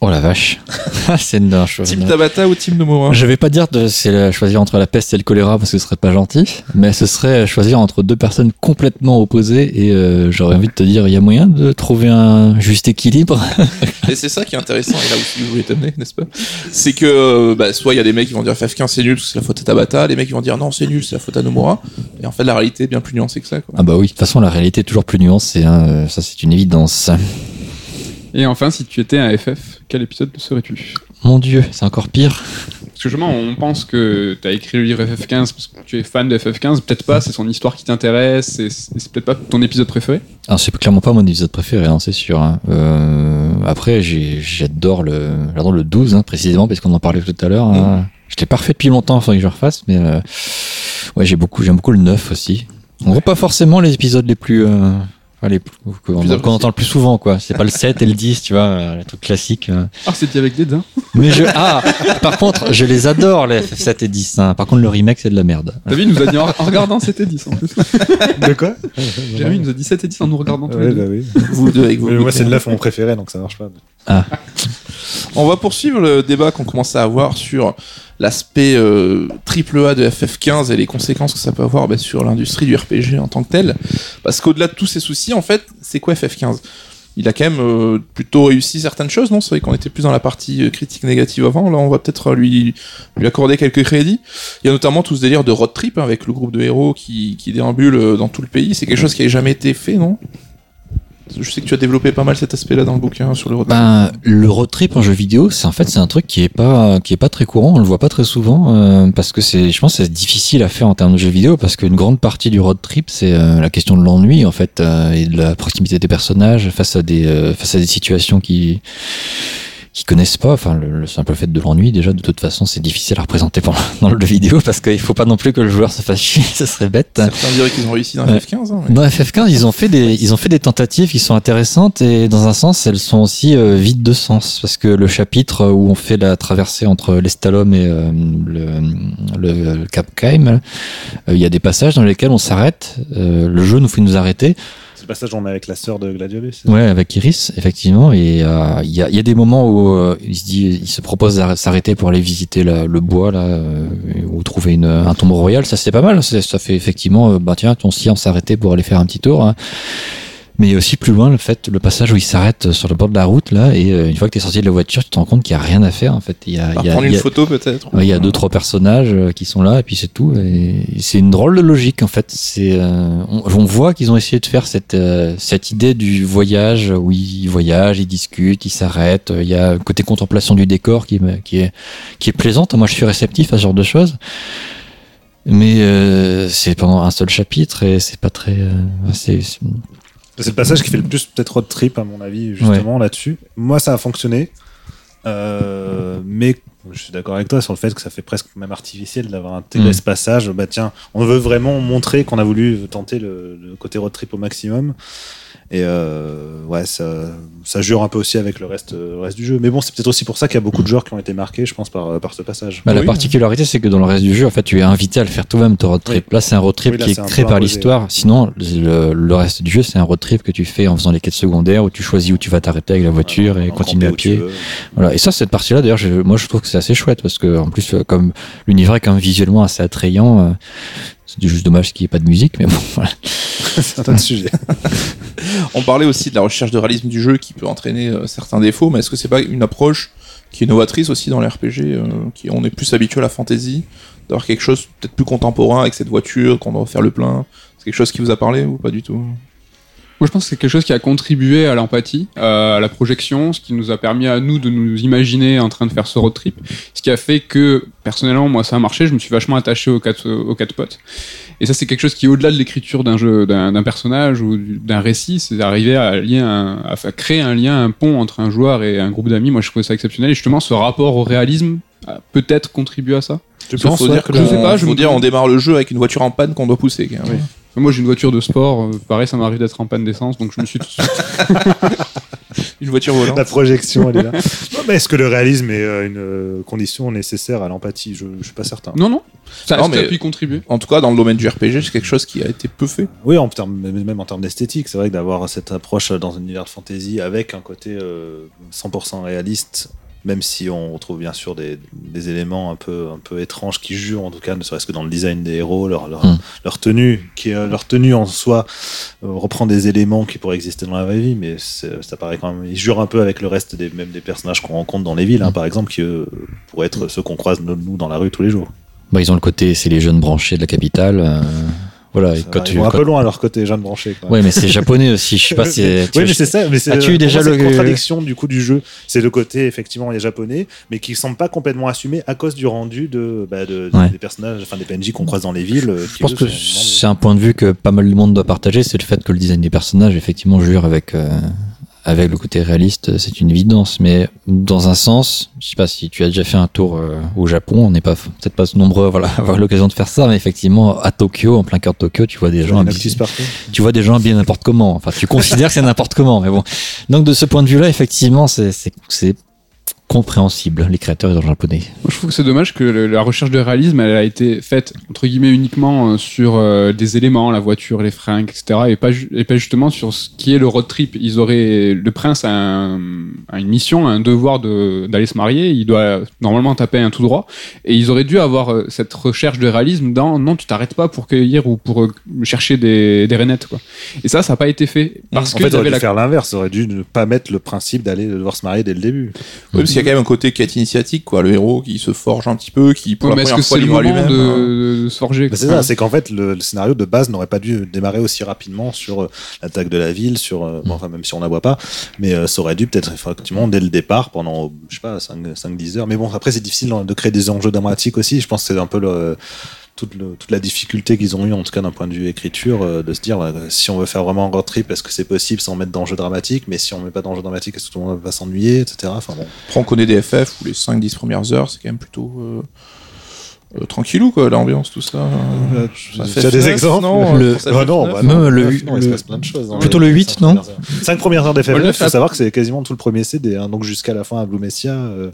Oh la vache. c'est une chose. Team Tabata ou Team Nomura Je vais pas dire de c'est choisir entre la peste et le choléra parce que ce serait pas gentil, mais ce serait choisir entre deux personnes complètement opposées et euh, j'aurais envie de te dire il y a moyen de trouver un juste équilibre? Et c'est ça qui est intéressant, et là aussi vous voulez t'amener, n'est-ce pas? C'est que euh, bah, soit il y a des mecs qui vont dire FF15 c'est nul, c'est la faute à Tabata, les mecs qui vont dire non c'est nul, c'est la faute à Nomura, et en fait la réalité est bien plus nuancée que ça. Quoi. Ah bah oui, de toute façon la réalité est toujours plus nuancée, hein, euh, ça c'est une évidence. Et enfin, si tu étais un FF, quel épisode serais-tu Mon dieu, c'est encore pire. Parce que justement, on pense que tu as écrit le livre FF15 parce que tu es fan de FF15. Peut-être pas, c'est son histoire qui t'intéresse, et c'est peut-être pas ton épisode préféré. Alors c'est clairement pas mon épisode préféré, hein, c'est sûr. hein. Euh, après j'adore le, j'adore le 12 hein, précisément parce qu'on en parlait tout à l'heure. Je l'ai pas refait depuis longtemps, il faudrait que je le refasse, mais euh, ouais j'ai beaucoup, j'aime beaucoup le 9 aussi. On voit pas forcément les épisodes les plus, euh, les qu'on appréciés. entend le plus souvent quoi. C'est pas le 7 et le 10, tu vois, euh, les trucs classiques. euh. Ah, c'est dit avec des dents. Mais je, ah, par contre, je les adore les FF7 et 10. hein. Par contre le remake c'est de la merde. David nous a dit en, en regardant 7 et 10 en plus. De quoi? Jérémy nous a dit 7 et 10 en nous regardant tous Ouais, les deux. bah oui. Vous deux avec vos Mais moi, c'est le 9 mon préféré, donc ça marche pas. On va poursuivre le débat qu'on commençait à avoir sur l'aspect euh, triple A de FF15 et les conséquences que ça peut avoir bah, sur l'industrie du RPG en tant que tel. Parce qu'au-delà de tous ces soucis, en fait, c'est quoi FF15 Il a quand même euh, plutôt réussi certaines choses, non? C'est vrai qu'on était plus dans la partie euh, critique négative avant. Là, on va peut-être lui, accorder quelques crédits. Il y a notamment tout ce délire de road trip hein, avec le groupe de héros qui, qui déambule dans tout le pays. C'est quelque chose qui n'a jamais été fait, non? Je sais que tu as développé pas mal cet aspect-là dans le bouquin sur le road trip. Ben, le road trip en jeu vidéo, c'est en fait c'est un truc qui est pas qui est pas très courant. On le voit pas très souvent euh, parce que c'est, je pense, c'est difficile à faire en termes de jeux vidéo parce qu'une grande partie du road trip, c'est euh, la question de l'ennui en fait euh, et de la proximité des personnages face à des euh, face à des situations qui qui connaissent pas. Enfin, le, le simple fait de l'ennui déjà de toute façon, c'est difficile à représenter pendant- dans le jeu vidéo parce qu'il faut pas non plus que le joueur se fasse chier, ça serait bête. Certains diraient qu'ils ont réussi dans Ouais. FF15. hein, mais- Dans FF15, ils ont fait des, ils ont fait des tentatives qui sont intéressantes et dans un sens, elles sont aussi euh, vides de sens parce que le chapitre où on fait la traversée entre l'Estalom et euh, le, le Cap Kaim, euh, il y a des passages dans lesquels on s'arrête. euh, le jeu nous fait nous arrêter. C'est le passage où on est avec la sœur de Gladiolus. Ouais, avec Iris, effectivement. Et euh, il y, a, y a des moments où euh, il se dit, il se propose s'arrêter pour aller visiter la- le bois là, euh, ou trouver une, un tombeau royal. Ça c'est pas mal. Ça, fait effectivement, euh, bah tiens, on s'y on s'arrêtait pour aller faire un petit tour. hein. Mais il y a aussi plus loin le fait, le passage où il s'arrête sur le bord de la route là, et euh, une fois que tu es sorti de la voiture, tu te rends compte qu'il y a rien à faire en fait. Il y a, il y a- prendre il une y a- photo peut-être. Ouais, Il y a deux trois personnages euh, qui sont là et puis c'est tout. Et c'est une drôle de logique en fait. C'est euh, on, on voit qu'ils ont essayé de faire cette euh, cette idée du voyage où ils voyagent, ils discutent, ils s'arrêtent. Il y a un côté contemplation du décor qui me- qui est qui est plaisante. Moi je suis réceptif à ce genre de choses. Mais euh, c'est pendant un seul chapitre et c'est pas très. euh, c'est c'est- le passage qui fait le plus peut-être road trip à mon avis justement là-dessus. Moi ça a fonctionné, Euh, mais je suis d'accord avec toi sur le fait que ça fait presque même artificiel d'avoir intégré Mm. ce passage. Bah tiens, on veut vraiment montrer qu'on a voulu tenter le, le côté road trip au maximum. Et euh, ouais, ça, ça jure un peu aussi avec le reste, le reste du jeu. Mais bon, c'est peut-être aussi pour ça qu'il y a beaucoup de joueurs qui ont été marqués, je pense, par, par ce passage. Bah, la Oui. particularité, c'est que dans le reste du jeu, en fait, tu es invité à le faire toi-même, ton road trip. Là, c'est un road trip Oui, là, qui est créé par l'histoire. Sinon, le, le reste du jeu, c'est un road trip que tu fais en faisant les quêtes secondaires, où tu choisis où tu vas t'arrêter avec la voiture et continuer à pied. Voilà. Et ça, cette partie-là, d'ailleurs, moi, je trouve que c'est assez chouette parce que, en plus, euh, comme l'univers est quand même visuellement assez attrayant, euh, c'est juste dommage qu'il n'y ait pas de musique, mais bon, voilà. c'est un tas de sujets. On parlait aussi de la recherche de réalisme du jeu qui peut entraîner euh, certains défauts, mais est-ce que c'est pas une approche qui est novatrice aussi dans les RPG euh, qui On est plus habitué à la fantasy, d'avoir quelque chose peut-être plus contemporain avec cette voiture, qu'on doit faire le plein. C'est quelque chose qui vous a parlé ou pas du tout? Moi, je pense que c'est quelque chose qui a contribué à l'empathie, euh, à la projection, ce qui nous a permis à nous de nous imaginer en train de faire ce road trip. Ce qui a fait que, personnellement, moi, ça a marché. Je me suis vachement attaché aux quatre, aux quatre potes. Et ça, c'est quelque chose qui, au-delà de l'écriture d'un jeu, d'un personnage ou du- d'un récit, c'est d'arriver à, à créer un lien, un pont entre un joueur et un groupe d'amis. Moi, je trouve ça exceptionnel. Et justement, ce rapport au réalisme peut-être contribué à ça. Je Il faut pense, dire que je sais pas, je faut me dire, on démarre le jeu avec une voiture en panne qu'on doit pousser. Moi, j'ai une voiture de sport. euh, pareil, ça m'arrive d'être en panne d'essence, donc je me suis tout de suite Une voiture volante. La projection, elle est là. Non, mais est-ce que le réalisme est euh, une euh, condition nécessaire à l'empathie? Je, je suis pas certain. Non, non. Ça, Non, mais- a pu contribuer. En tout cas, dans le domaine du RPG, c'est quelque chose qui a été peu fait. Oui, en termes, même en termes d'esthétique, c'est vrai que d'avoir cette approche dans un univers de fantasy avec un côté euh, 100% réaliste, même si on retrouve bien sûr des, des éléments un peu, un peu étranges qui jurent, en tout cas, ne serait-ce que dans le design des héros, leur, leur, Mm. leur tenue, qui, euh, leur tenue en soi euh, reprend des éléments qui pourraient exister dans la vraie vie, mais ça paraît quand même. Ils jurent un peu avec le reste des, même des personnages qu'on rencontre dans les villes, hein, par exemple, qui eux, pourraient être ceux qu'on croise nous, nous, dans la rue tous les jours. Bah, ils ont le côté, c'est les jeunes branchés de la capitale. euh, voilà. et Ça quand va, tu, ils vont un quand- peu loin à leur côté. Quoi. Ouais, mais c'est japonais aussi. Je sais pas si. tu oui, c'est ça. Mais c'est As-tu pour déjà moi, c'est le- une contradiction du coup du jeu C'est le côté effectivement les japonais, mais qui semble pas complètement assumé à cause du rendu de, bah, de- Ouais. des personnages, enfin des PNJ qu'on croise dans les villes. euh, Je pense que c'est un point de vue que pas mal de monde doit partager, c'est le fait que le design des personnages, effectivement, jure avec, euh, avec le côté réaliste, c'est une évidence. Mais dans un sens, je sais pas si tu as déjà fait un tour euh, au Japon, on n'est pas peut-être pas nombreux voilà, à avoir l'occasion de faire ça, mais effectivement, à Tokyo, en plein cœur de Tokyo, tu vois des gens habillés, tu vois des gens habillés n'importe comment. Enfin, tu considères que c'est n'importe comment, mais bon. Donc de ce point de vue-là, effectivement, c'est compréhensible. Les créateurs étant japonais. Moi, je trouve que c'est dommage que le- la recherche de réalisme, elle a été faite entre guillemets uniquement euh, sur euh, des éléments, la voiture, les fringues, etc., et pas, et pas justement sur ce qui est le road trip. Ils auraient le prince a, un- a une mission, un devoir de- d'aller se marier. Il doit normalement taper un tout droit, et ils auraient dû avoir euh, cette recherche de réalisme dans non, tu t'arrêtes pas pour cueillir ou pour euh, chercher des, des rainettes, quoi. Et ça, ça n'a pas été fait parce En que fait, ils avaient dû la faire l'inverse. Aurait dû ne pas mettre le principe d'aller devoir se marier dès le début. Oui, y a quand même un côté quête initiatique, quoi. Le héros qui se forge un petit peu, qui pour Ouais, la première fois livre lui-même. hein. de, de se forger Bah, c'est ça, c'est qu'en fait le, le scénario de base n'aurait pas dû démarrer aussi rapidement sur euh, l'attaque de la ville, sur euh, bon, enfin même si on la voit pas, mais euh, ça aurait dû peut-être effectivement dès le départ pendant je sais pas 5-10 heures. Mais bon après c'est difficile de créer des enjeux dramatiques aussi. Je pense que c'est un peu le, toute, le- toute la difficulté qu'ils ont eu en tout cas d'un point de vue écriture euh, de se dire euh, si on veut faire vraiment un road trip est-ce que c'est possible sans mettre d'enjeux dramatiques mais si on met pas d'enjeux dramatiques est-ce que tout le monde va s'ennuyer etc. Enfin bon. Après, on connaît des FF où les 5-10 premières heures, c'est quand même plutôt euh, euh, tranquillou, quoi, l'ambiance, tout ça. Euh, tu as des exemples? non, Le- Ah FF9. non, bah Non, non, le- neuf, non, il se passe plein de choses. dans plutôt le 8, cinq non? premières heures. Cinq premières heures Ouais, d'FF9, le il faut savoir que c'est quasiment tout le premier CD, hein, donc jusqu'à la fin à Blumesia. euh,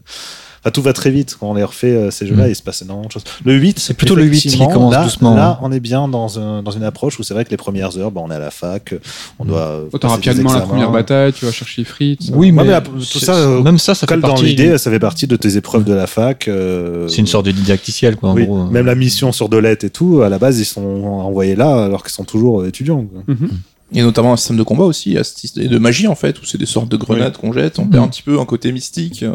Enfin, tout va très vite quand on les refait euh, ces jeux-là, Mm. il se passe énormément de choses. Le 8, C'est plutôt le 8 qui commence là, doucement, Là, hein. on est bien dans, un- dans une approche où c'est vrai que les premières heures, bah, on est à la fac, on doit. euh, Oh, des rapidement la première bataille, tu vas chercher les frites. Oui, Ouais, mais mais là, tout c'est- ça, euh, même ça, ça fait Colle dans partie. l'idée, ça fait partie de tes épreuves de la fac. euh, C'est une sorte de didacticiel, quoi. En oui, gros. euh. même la mission sur Dolette et tout, à la base, ils sont envoyés là alors qu'ils sont toujours euh, étudiants. quoi. Mhm. A notamment un système de combat aussi, idée de magie en fait, où c'est des sortes de grenades qu'on jette, on perd Mm. un petit peu un côté mystique euh,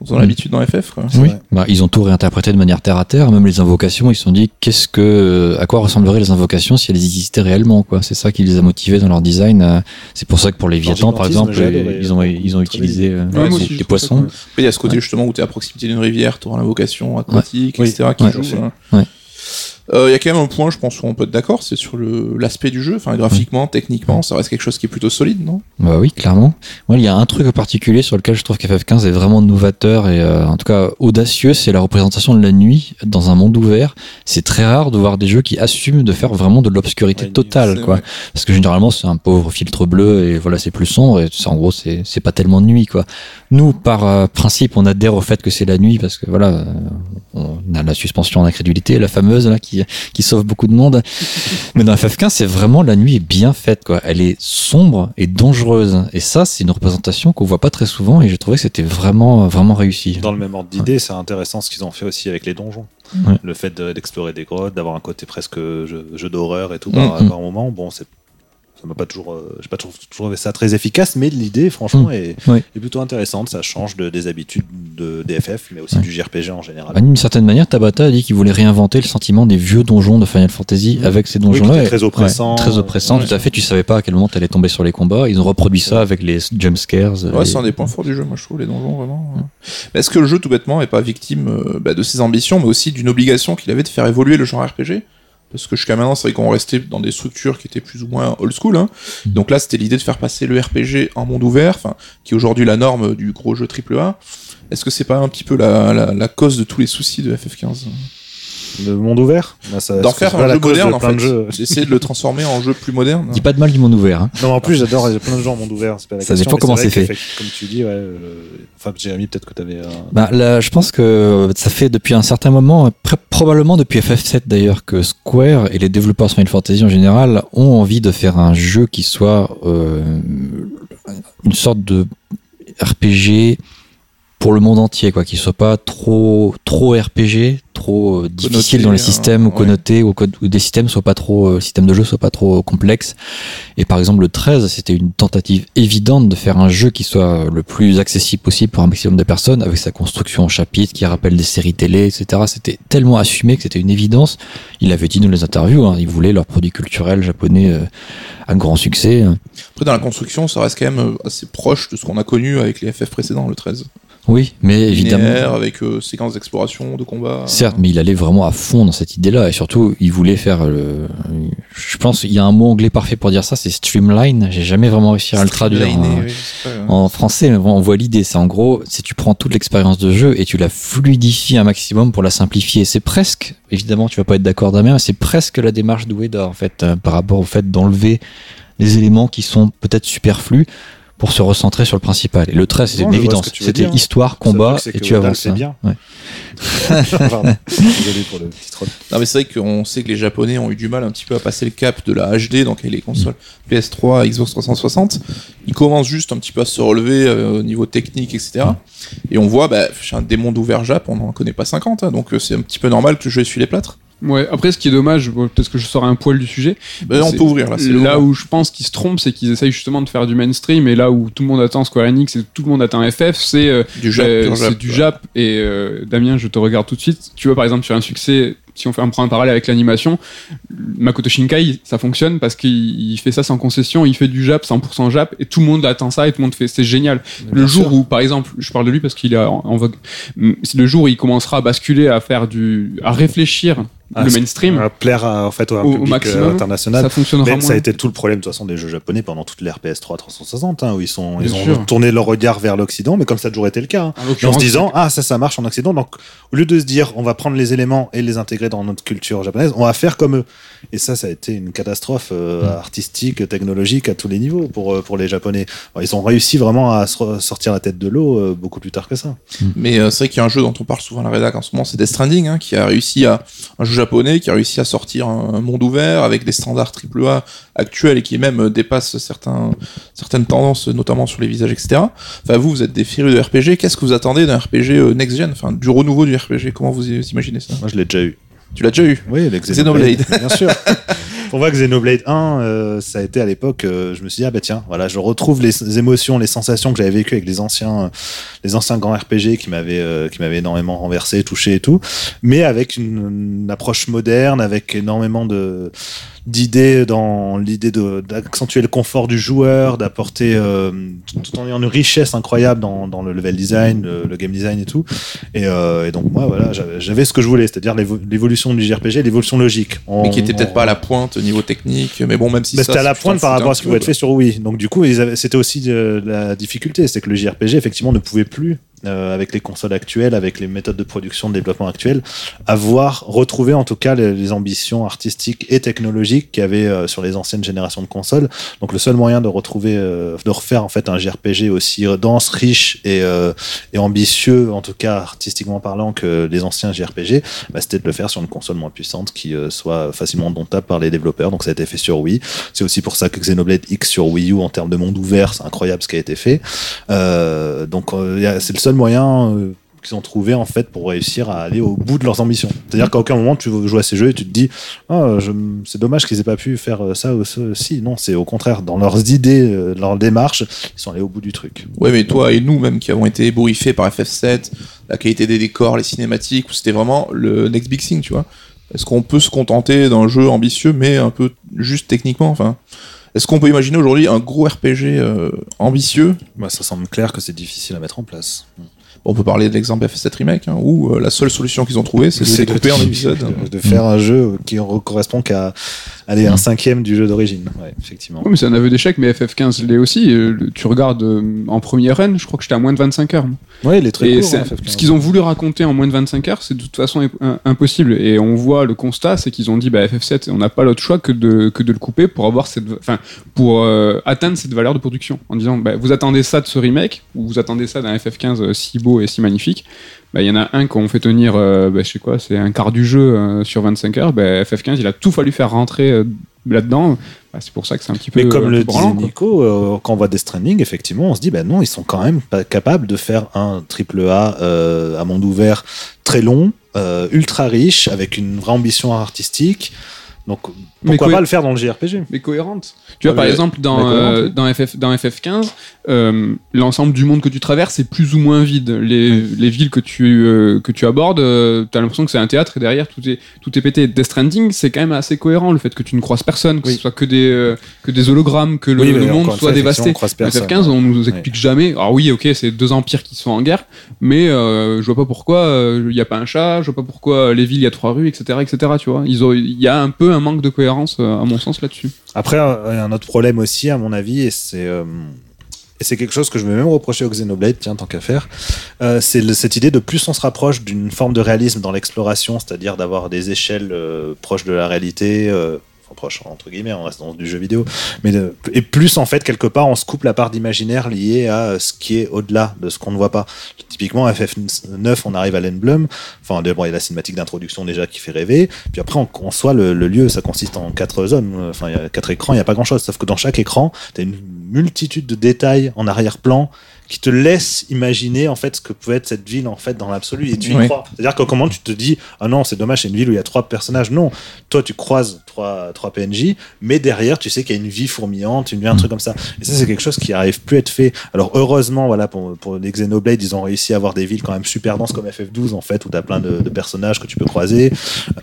dont on a Mm. l'habitude dans FF. Quoi. Oui, bah, ils ont tout réinterprété de manière terre à terre, même les invocations, ils se sont dit qu'est-ce que, à quoi ressembleraient les invocations si elles existaient réellement, quoi? C'est ça qui les a motivés dans leur design. euh, C'est pour ça que pour les Vietnam, par exemple, euh, ils ont, ils ont utilisé euh, Ouais, des- aussi, des poissons. il y a ce côté justement où tu es à proximité d'une rivière, tu auras l'invocation aquatique, etc. qui Ouais. joue. Euh, Il y a quand même un point, je pense, où on peut être d'accord, c'est sur l'aspect du jeu. Enfin, graphiquement, techniquement, ça reste quelque chose qui est plutôt solide, non? Bah oui, clairement. Moi, il y a un truc en particulier sur lequel je trouve qu'FF15 est vraiment novateur et euh, en tout cas audacieux, c'est la représentation de la nuit dans un monde ouvert. C'est très rare de voir des jeux qui assument de faire vraiment de l'obscurité Ouais, totale, quoi. vrai. Parce que généralement, c'est un pauvre filtre bleu et voilà, c'est plus sombre et en gros, c'est pas tellement de nuit, quoi. Nous, par euh, principe, on adhère au fait que c'est la nuit parce que voilà, on a la suspension d'incrédulité, la fameuse là qui qui sauve beaucoup de monde. Mais dans FF15, c'est vraiment la nuit est bien faite, quoi. Elle est sombre et dangereuse. Et ça, c'est une représentation qu'on voit pas très souvent et j'ai trouvé que c'était vraiment, vraiment réussi. Dans le même ordre d'idée, c'est intéressant ce qu'ils ont fait aussi avec les donjons. Ouais. Le fait de- d'explorer des grottes, d'avoir un côté presque jeu, jeu d'horreur et tout Mm, par, mm. par moment. Bon, c'est ça m'a pas toujours, euh, j'ai pas toujours trouvé ça très efficace, mais l'idée, franchement, Mm. est, Oui. est plutôt intéressante. Ça change de, des habitudes de DFF, mais aussi Ouais. du JRPG en général. Bah, D'une certaine manière, Tabata a dit qu'il voulait réinventer le sentiment des vieux donjons de Final Fantasy Mhm. avec ces Oui, donjons-là. Et- très oppressant. ouais, très oppressant, Ouais. tout à fait. Tu savais pas à quel moment t'allais tomber sur les combats. Ils ont reproduit ça avec les jump scares. Ouais, et- c'est un des points forts du jeu, moi je trouve, les donjons vraiment. Mais Est-ce que le jeu, tout bêtement, est pas victime euh, bah, de ses ambitions, mais aussi d'une obligation qu'il avait de faire évoluer le genre RPG Parce que jusqu'à maintenant, c'est vrai qu'on restait dans des structures qui étaient plus ou moins old school. Hein. Mhm. Donc là, c'était l'idée de faire passer le RPG en monde ouvert, qui est aujourd'hui la norme du gros jeu AAA. Est-ce que c'est pas un petit peu la, la, la cause de tous les soucis de FF15 Le monde ouvert D'en faire un jeu moderne, de en fait. D'essayer de le transformer en jeu plus moderne. Dis pas de mal du monde ouvert. hein. Non, en plus, j'adore, il y a plein de gens en monde ouvert. C'est pas la Ça question, dépend comment c'est fait. Comme tu dis, ouais. euh, Enfin, Jérémy, peut-être que tu avais. Bah, là, je pense que ça fait depuis un certain moment, pr- probablement depuis FF7 d'ailleurs, que Square et les développeurs de Final Fantasy en général ont envie de faire un jeu qui soit euh, une sorte de RPG pour le monde entier, quoi, qui soit pas trop trop RPG, trop euh, difficile dans les hein, systèmes ou connoté, ou, des systèmes soient pas trop, euh, système de jeu soit pas trop complexe. Et par exemple, le 13, c'était une tentative évidente de faire un jeu qui soit le plus accessible possible pour un maximum de personnes, avec sa construction en chapitres qui rappelle des séries télé, etc. C'était tellement assumé que c'était une évidence. Il avait dit dans les interviews, hein, ils voulaient leur produit culturel japonais euh, à grand succès. Après, dans la construction, ça reste quand même euh, assez proche de ce qu'on a connu avec les FF précédents, le 13. Oui, mais évidemment. Avec euh, séquences d'exploration, de combat. Certes, mais il allait vraiment à fond dans cette idée-là et surtout, il voulait faire le. Je pense qu'il y a un mot anglais parfait pour dire ça, c'est streamline. J'ai jamais vraiment réussi à le traduire. Oui, euh, En français, on voit l'idée. C'est en gros, si tu prends toute l'expérience de jeu et tu la fluidifies un maximum pour la simplifier. C'est presque, évidemment, tu vas pas être d'accord Damien, mais c'est presque la démarche d'Ueda, en fait, euh, par rapport au fait d'enlever les éléments qui sont peut-être superflus pour se recentrer sur le principal. Et le 13, c'était une je évidence. C'était histoire, combat, c'est et tu avances. hein. bien. Ouais. Pardon. Désolé pour le petit troll. Non mais c'est vrai qu'on sait que les Japonais ont eu du mal un petit peu à passer le cap de la HD, donc avec les consoles PS3, Xbox 360. Ils commencent juste un petit peu à se relever euh, au niveau technique, etc. Et on voit, bah, un démon d'ouvert Jap, on n'en connaît pas 50, hein, donc euh, c'est un petit peu normal que le jeu essuie les plâtres. Ouais, après, ce qui est dommage, bon, peut-être que je sors un poil du sujet. Bah, on peut ouvrir là. Là où je pense qu'ils se trompent, c'est qu'ils essayent justement de faire du mainstream, et là où tout le monde attend Square Enix et tout le monde attend FF, c'est euh, du Jap, euh, pur c'est Jap, du ouais. Jap. Et euh, Damien, je te regarde tout de suite. Tu vois, par exemple, sur un succès, si on, fait, on prend un parallèle avec l'animation, Makoto Shinkai, ça fonctionne parce qu'il il fait ça sans concession, il fait du Jap, 100% Jap, et tout le monde attend ça, et tout le monde fait, c'est génial. Le jour sûr. où, par exemple, je parle de lui parce qu'il est en, en vogue, c'est le jour où il commencera à basculer, à faire du, à réfléchir le c'est- mainstream, À plaire à, en fait, au, public maximum, euh, international. ça fonctionnera Mais moins. ça a été tout le problème de toute façon des jeux japonais pendant toute l'ère PS3 360 hein, où ils sont ils ont tourné leur regard vers l'Occident mais comme ça a toujours été le cas hein. En se disant ah ça ça marche en Occident donc au lieu de se dire on va prendre les éléments et les intégrer dans notre culture japonaise on va faire comme eux et ça ça a été une catastrophe euh, Mm. artistique technologique à tous les niveaux pour euh, pour les japonais Bon, ils ont réussi vraiment à se sortir la tête de l'eau euh, beaucoup plus tard que ça Mais euh, c'est vrai qu'il y a un jeu dont on parle souvent à la rédac en ce moment, c'est Death Stranding, hein, qui a réussi à un jeu japonais qui a réussi à sortir un, monde ouvert avec des standards AAA actuels et qui même euh, dépasse certains, certaines tendances, notamment sur les visages, etc. Enfin, vous, vous êtes des férus de RPG. Qu'est-ce que vous attendez d'un RPG euh, next gen, enfin du renouveau du RPG Comment vous imaginez ça? Moi je l'ai déjà eu Tu l'as déjà eu? Oui, Xenoblade. bien sûr. On voit que Xenoblade 1, euh, ça a été à l'époque, euh, je me suis dit, ah bah tiens, voilà, je retrouve les émotions, les sensations que j'avais vécues avec les anciens, euh, les anciens grands RPG qui m'avaient euh, qui m'avaient énormément renversé, touché et tout, mais avec une approche moderne, avec énormément de d'idées dans l'idée de- d'accentuer le confort du joueur, d'apporter euh, tout en ayant une richesse incroyable dans, dans le level design, le, le game design et tout. Et, euh, et donc moi voilà, j'avais ce que je voulais, c'est-à-dire l'évo- l'évolution du JRPG, l'évolution logique. On- Mais qui était peut-être on- pas à la pointe au niveau technique, mais bon, même si bah, c'était à la pointe par rapport à ce qui petit pouvait être fait sur Wii. Donc du coup, c'était aussi de, la difficulté, c'est que le JRPG effectivement ne pouvait plus, euh, avec les consoles actuelles, avec les méthodes de production, de développement actuelles, avoir retrouvé en tout cas les, ambitions artistiques et technologiques qu'il y avait euh, sur les anciennes générations de consoles. Donc le seul moyen de retrouver, euh, de refaire en fait un JRPG aussi dense, riche et, ambitieux, en tout cas artistiquement parlant, que les anciens JRPG, bah, c'était de le faire sur une console moins puissante qui soit facilement domptable par les développeurs. Donc ça a été fait sur Wii. C'est aussi pour ça que Xenoblade X sur Wii U en termes de monde ouvert, c'est incroyable ce qui a été fait. Donc c'est le seul moyen euh, qu'ils ont trouvé en fait pour réussir à aller au bout de leurs ambitions. C'est-à-dire qu'à aucun moment tu joues à ces jeux et tu te dis ah, c'est dommage qu'ils aient pas pu faire euh, ça ou. Si, non, c'est au contraire dans leurs idées, euh, leur démarche, ils sont allés au bout du truc. Ouais, mais toi et nous, même qui avons été ébouriffés par FF7, la qualité des décors, les cinématiques, où c'était vraiment le next big thing, tu vois. Est-ce qu'on peut se contenter d'un jeu ambitieux, mais un peu juste techniquement Enfin, est-ce qu'on peut imaginer aujourd'hui un gros RPG euh, ambitieux? Bah, ça semble clair que c'est difficile à mettre en place. On peut parler de l'exemple FF7 Remake, hein, où euh, la seule solution qu'ils ont trouvée, c'est de le découper en épisodes. de, de faire un jeu qui re- correspond qu'à aller un cinquième du jeu d'origine. Ouais, effectivement. Oui, mais c'est un aveu d'échec, mais FF15 l'est aussi. Euh, Tu regardes euh, en première run, je crois que j'étais à moins de 25 heures. Ouais, il est très et court. hein, FF15. ce qu'ils ont voulu raconter en moins de 25 heures, c'est de toute façon im- impossible. Et on voit le constat, c'est qu'ils ont dit bah, FF7, on n'a pas l'autre choix que de, que de le couper pour avoir cette, enfin, pour euh, atteindre cette valeur de production. En disant bah, vous attendez ça de ce remake, ou vous attendez ça d'un FF15 euh, si beau et si magnifique. Bah, Il y en a un qu'on fait tenir, euh, bah, je sais quoi, c'est un quart du jeu euh, sur 25 heures. Bah, FF15, il a tout fallu faire rentrer euh, là-dedans. Bah, c'est pour ça que c'est un petit peu. Mais comme le branlant, disait. Nico, euh, quand on voit Death Stranding, effectivement, on se dit, bah non, ils sont quand même pas capables de faire un triple A euh, à monde ouvert très long, ultra riche, avec une vraie ambition artistique. Donc, pourquoi quoi- pas le faire dans le JRPG mais cohérente. Tu vois, par exemple, dans, cohérente, euh, dans, FF, dans FF15, euh, l'ensemble du monde que tu traverses est plus ou moins vide. Les, les villes que tu, euh, que tu abordes, euh, t'as l'impression que c'est un théâtre et derrière tout est, tout est pété. Death Stranding, c'est quand même assez cohérent, le fait que tu ne croises personne, que Oui. ce soit que des, que des hologrammes, que le, Oui, monde soit effectivement, dévasté. on croise Dans personne. FF15, on nous explique jamais. Alors oui, ok, c'est deux empires qui sont en guerre, mais je vois pas pourquoi il n'y a pas un chat, je vois pas pourquoi les villes, il y a trois rues, etc., etc., tu vois. Il y a un peu un manque de cohérence, euh, à mon sens, là-dessus. Après, un un autre problème aussi, à mon avis, et c'est euh, et c'est quelque chose que je vais même reprocher au Xenoblade, tiens, tant qu'à faire, euh, c'est cette idée de plus on se rapproche d'une forme de réalisme dans l'exploration, c'est-à-dire d'avoir des échelles proches de la réalité. Euh, proches entre guillemets, on reste dans du jeu vidéo, mais de- et plus en fait quelque part on se coupe la part d'imaginaire liée à euh, ce qui est au-delà de ce qu'on ne voit pas. Typiquement FF9, on arrive à l'emblème, enfin d'abord il y a la cinématique d'introduction déjà qui fait rêver, puis après en, en soi le, le lieu ça consiste en quatre zones, euh, enfin il y a quatre écrans, il n'y a pas grand-chose, sauf que dans chaque écran tu as une multitude de détails en arrière-plan qui te laissent imaginer en fait ce que pouvait être cette ville en fait dans l'absolu et tu y Oui. crois. C'est-à-dire que comment tu te dis ah non c'est dommage c'est une ville où il y a trois personnages non. Toi tu croises trois, trois PNJ mais derrière tu sais qu'il y a une vie fourmillante une vie un truc comme ça. Et ça c'est quelque chose qui arrive plus à être fait. Alors heureusement voilà pour, pour les Xenoblade ils ont réussi à avoir des villes quand même super denses comme FF12 en fait où tu as plein de, de personnages que tu peux croiser.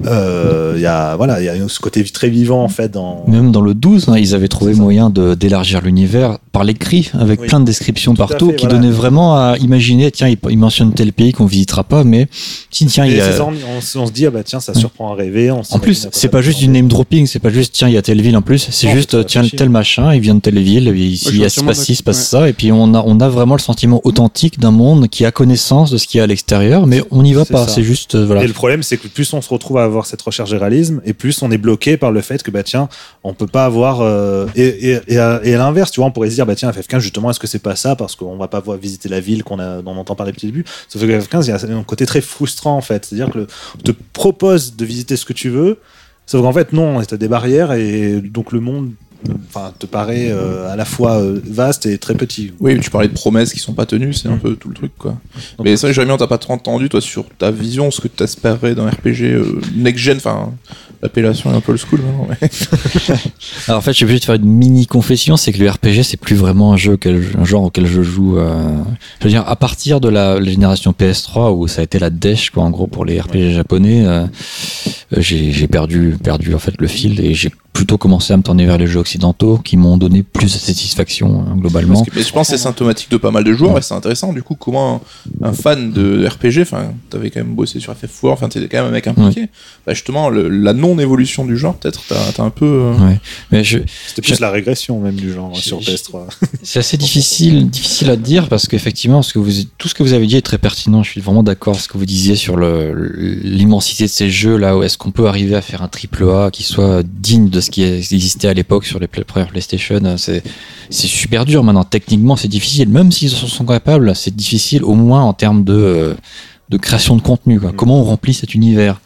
Euh, il y a voilà il y a ce côté très vivant en fait dans Même dans le 12, hein, ils avaient trouvé moyen de- d'élargir l'univers par l'écrit, avec Oui. plein de descriptions Tout partout, qui voilà. donnaient vraiment à imaginer, tiens, il, il mentionne tel pays qu'on visitera pas, mais si, tiens, il y a... ça, on, on se- dit ah bah tiens ça surprend à rêver on En plus, c'est pas juste du name dropping, c'est pas juste tiens, il y a telle ville en plus, c'est juste tiens, tel machin, il vient de telle ville, et ici il se passe ci, se passe ça, et puis on a, on a vraiment le sentiment authentique d'un monde qui a connaissance de ce qu'il y a à l'extérieur, mais on n'y va pas, c'est juste, euh, voilà. Et le problème, c'est que plus on se retrouve à avoir cette recherche de réalisme, et plus on est bloqué par le fait que, bah tiens, on peut pas avoir. euh, et, et, et à, et à l'inverse, tu vois, on pourrait se dire, bah tiens, FF15, justement, est-ce que c'est pas ça Parce qu'on va pas voir visiter la ville qu'on a, dont on entend parler depuis le début. Sauf que FF15, il y a un côté très frustrant, en fait. C'est-à-dire que le- on te propose de visiter ce que tu veux, sauf qu'en fait, non, tu as des barrières, et donc le monde. Enfin, te paraît euh, à la fois euh, vaste et très petit. Oui, tu parlais de promesses qui sont pas tenues, c'est un Mm. peu tout le truc, quoi. Donc, mais vrai, Jérémy, on t'a pas trop entendu, toi, sur ta vision, ce que tu espérais d'un RPG euh, next-gen, enfin, l'appellation est un peu le school. Alors en fait, je suis obligé de faire une mini confession, c'est que le RPG c'est plus vraiment un jeu, auquel, un genre auquel je joue. euh, je veux dire, à partir de la, génération PS3 où ça a été la dèche quoi, en gros pour les RPG japonais, euh, j'ai j'ai perdu, perdu en fait le fil et j'ai plutôt commencé à me tourner vers les jeux occidentaux qui m'ont donné plus de satisfaction hein, globalement. Que- mais je pense que c'est symptomatique de pas mal de joueurs et c'est intéressant du coup comment un, un fan de RPG, enfin t'avais quand même bossé sur FF4, enfin t'étais quand même un mec impliqué, bah justement le- la non-évolution du genre peut-être t'as un peu... euh, Ouais. Mais je, C'était plus la régression, même, du genre, Je- sur je- PS3. C'est assez difficile, difficile à dire parce qu'effectivement, ce que vous, tout ce que vous avez dit est très pertinent. Je suis vraiment d'accord avec ce que vous disiez sur le- l'immensité de ces jeux là. Où est-ce qu'on peut arriver à faire un triple A qui soit digne de ce qui existait à l'époque sur les premières PlayStation C'est c'est super dur maintenant. Techniquement, c'est difficile. Même s'ils en sont capables, c'est difficile au moins en termes de, euh, de création de contenu. Quoi. Mm. Comment on remplit cet univers?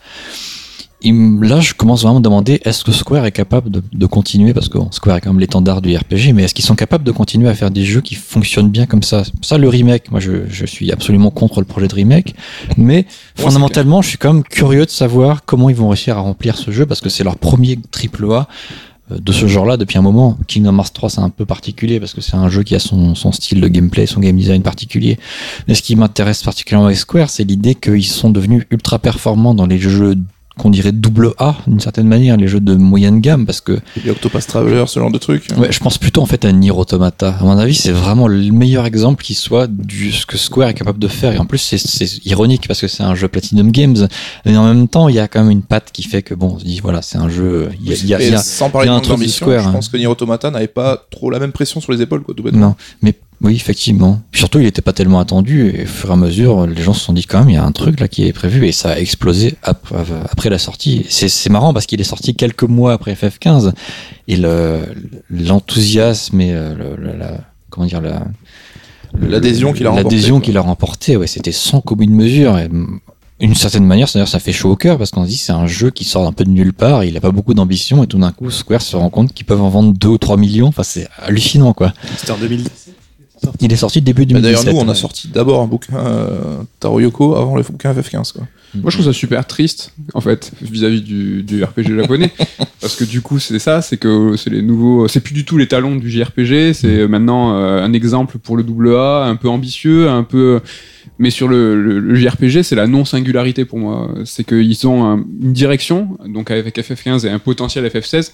Là, je commence vraiment à me demander est-ce que Square est capable de, de continuer Parce que bon, Square est quand même l'étendard du RPG, mais est-ce qu'ils sont capables de continuer à faire des jeux qui fonctionnent bien comme ça? Ça, le remake, moi, je, je suis absolument contre le projet de remake, mais fondamentalement, je suis quand même curieux de savoir comment ils vont réussir à remplir ce jeu parce que c'est leur premier triple A euh, de ce genre-là depuis un moment. Kingdom Hearts 3 c'est un peu particulier parce que c'est un jeu qui a son, son style de gameplay, son game design particulier. Mais ce qui m'intéresse particulièrement avec Square, c'est l'idée qu'ils sont devenus ultra performants dans les jeux qu'on dirait double A d'une certaine manière, les jeux de moyenne gamme parce que Les Octopus Traveler, ce genre de truc. Ouais, je pense plutôt en fait à Nier Automata. À mon avis, c'est vraiment le meilleur exemple qui soit du ce que Square est capable de faire. Et en plus, c'est- ironique parce que c'est un jeu Platinum Games, mais en même temps, il y a quand même une patte qui fait que bon, on se dit voilà, c'est un jeu. Il y a, il y a- Et il y a- sans parler y a de un de Square, je hein. pense que Nier Automata n'avait pas trop la même pression sur les épaules, quoi, tout bêtement. non, mais oui, effectivement. Puis surtout, il n'était pas tellement attendu et au fur et à mesure, les gens se sont dit quand même, il y a un truc là qui est prévu et ça a explosé ap- après la sortie. C'est marrant parce qu'il est sorti quelques mois après FF15 et le- l'enthousiasme et euh, le- le- la, comment dire la L'adhésion qu'il a remportée, l'adhésion qu'il a remporté, ouais, c'était sans commune mesure. Et, mm, une certaine manière, c'est-à-dire ça fait chaud au cœur parce qu'on se dit c'est un jeu qui sort un peu de nulle part, il a pas beaucoup d'ambition et tout d'un coup Square se rend compte qu'ils peuvent en vendre 2 ou 3 millions. Enfin, c'est hallucinant quoi. C'était en 2010. Il est sorti début Bah, 2017. D'ailleurs, nous, on a ouais. sorti d'abord un bouquin euh, Taro Yoko avant le bouquin FF15. Quoi. Moi, je trouve ça super triste, en fait, vis-à-vis du, du RPG japonais. parce que du coup, c'est ça, c'est que c'est les nouveaux. C'est plus du tout les talons du JRPG, c'est maintenant euh, un exemple pour le double A, un peu ambitieux, un peu. Mais sur le, le- le JRPG, c'est la non-singularité pour moi. C'est qu'ils ont un- une direction, donc avec FF15 et un potentiel FF16,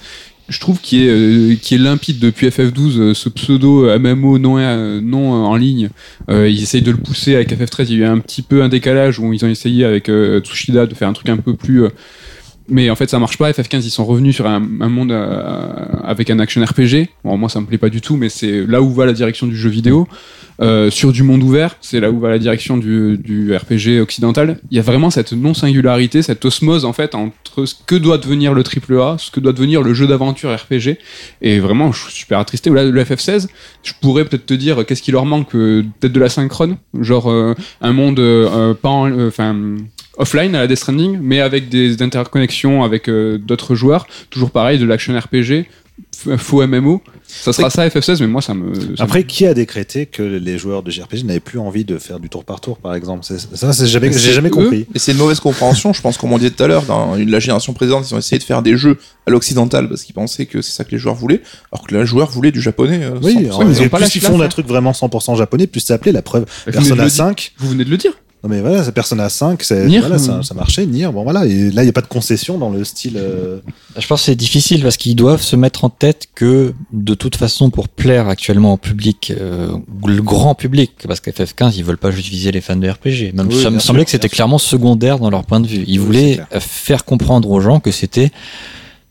je trouve qui est, euh, limpide depuis FF12, euh, ce pseudo MMO non, euh, non euh, en ligne. Euh, ils essayent de le pousser avec FF13. Il y a eu un petit peu un décalage où ils ont essayé avec euh, Tsushida de faire un truc un peu plus. Mais en fait, ça marche pas. FF15, ils sont revenus sur un, monde euh, avec un action RPG. Bon, moi, ça me plaît pas du tout, mais c'est là où va la direction du jeu vidéo. Euh, sur du monde ouvert, c'est là où va la direction du, du RPG occidental. Il y a vraiment cette non-singularité, cette osmose en fait entre ce que doit devenir le AAA, ce que doit devenir le jeu d'aventure RPG. Et vraiment, je suis super attristé. Là, le FF16, je pourrais peut-être te dire qu'est-ce qui leur manque, euh, peut-être de la synchrone, genre un monde pas en- enfin offline à la Death Stranding, mais avec des interconnexions avec euh, d'autres joueurs. Toujours pareil, de l'action RPG, faux MMO. Ça sera ça FF16, mais moi ça me. ça me- Après, qui a décrété que les joueurs de JRPG n'avaient plus envie de faire du tour par tour, par exemple? Ça, jamais, j'ai jamais eux. compris. Et c'est une mauvaise compréhension, je pense, comme on disait tout à l'heure, dans une- la génération précédente, ils ont essayé de faire des jeux à l'occidental parce qu'ils pensaient que c'est ça que les joueurs voulaient, alors que les joueurs voulaient du japonais. euh, Oui, 100%. en- ils ont pas plus ils font un truc vraiment 100% japonais, plus ça appelait la preuve. De Persona le dire. 5, Vous venez de le dire. Non mais voilà, c'est Persona 5, c'est- Nier, voilà, ça, euh. ça marchait, Nier, bon voilà, et là il n'y a pas de concession dans le style. euh, Je pense que c'est difficile parce qu'ils doivent se mettre en tête que de toute façon pour plaire actuellement au public, euh, le grand public, parce qu'FF15 ils veulent pas juste viser les fans de RPG. Même Oui, ça me semblait que c'était clairement secondaire dans leur point de vue. Ils Oui, voulaient faire comprendre aux gens que c'était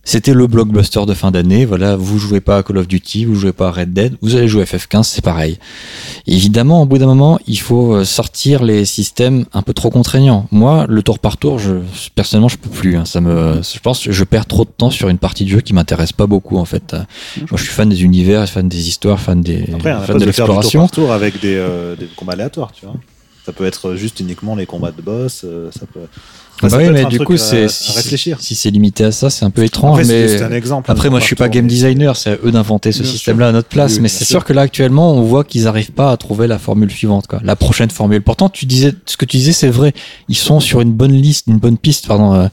c'était le blockbuster de fin d'année. Voilà, vous jouez pas à Call of Duty, vous jouez pas à Red Dead, vous allez jouer à FF15, c'est pareil. Évidemment, au bout d'un moment, il faut euh, sortir les systèmes un peu trop contraignants. Moi, le tour par tour, je, personnellement, je peux plus. hein. Ça me, je pense que je perds trop de temps sur une partie de jeu qui m'intéresse pas beaucoup, en fait. Moi, je suis fan des univers, fan des histoires, fan des, Après, fan de du tour l'exploration. par tour avec des, euh, des combats aléatoires, tu vois. Ça peut être juste uniquement les combats de boss, euh, ça peut. Bah ça oui, peut mais du coup, c'est si, réfléchir. si c'est limité à ça, c'est un peu étrange. Après, c'est mais un exemple. Après, un moi, je suis pas tour, game designer, c'est à eux d'inventer ce système-là à notre place. Oui, oui, mais c'est sûr. sûr que là, actuellement, on voit qu'ils n'arrivent pas à trouver la formule suivante, quoi. La prochaine formule. Pourtant, tu disais, ce que tu disais, c'est vrai. Ils sont sur une bonne liste, une bonne piste, pardon. euh,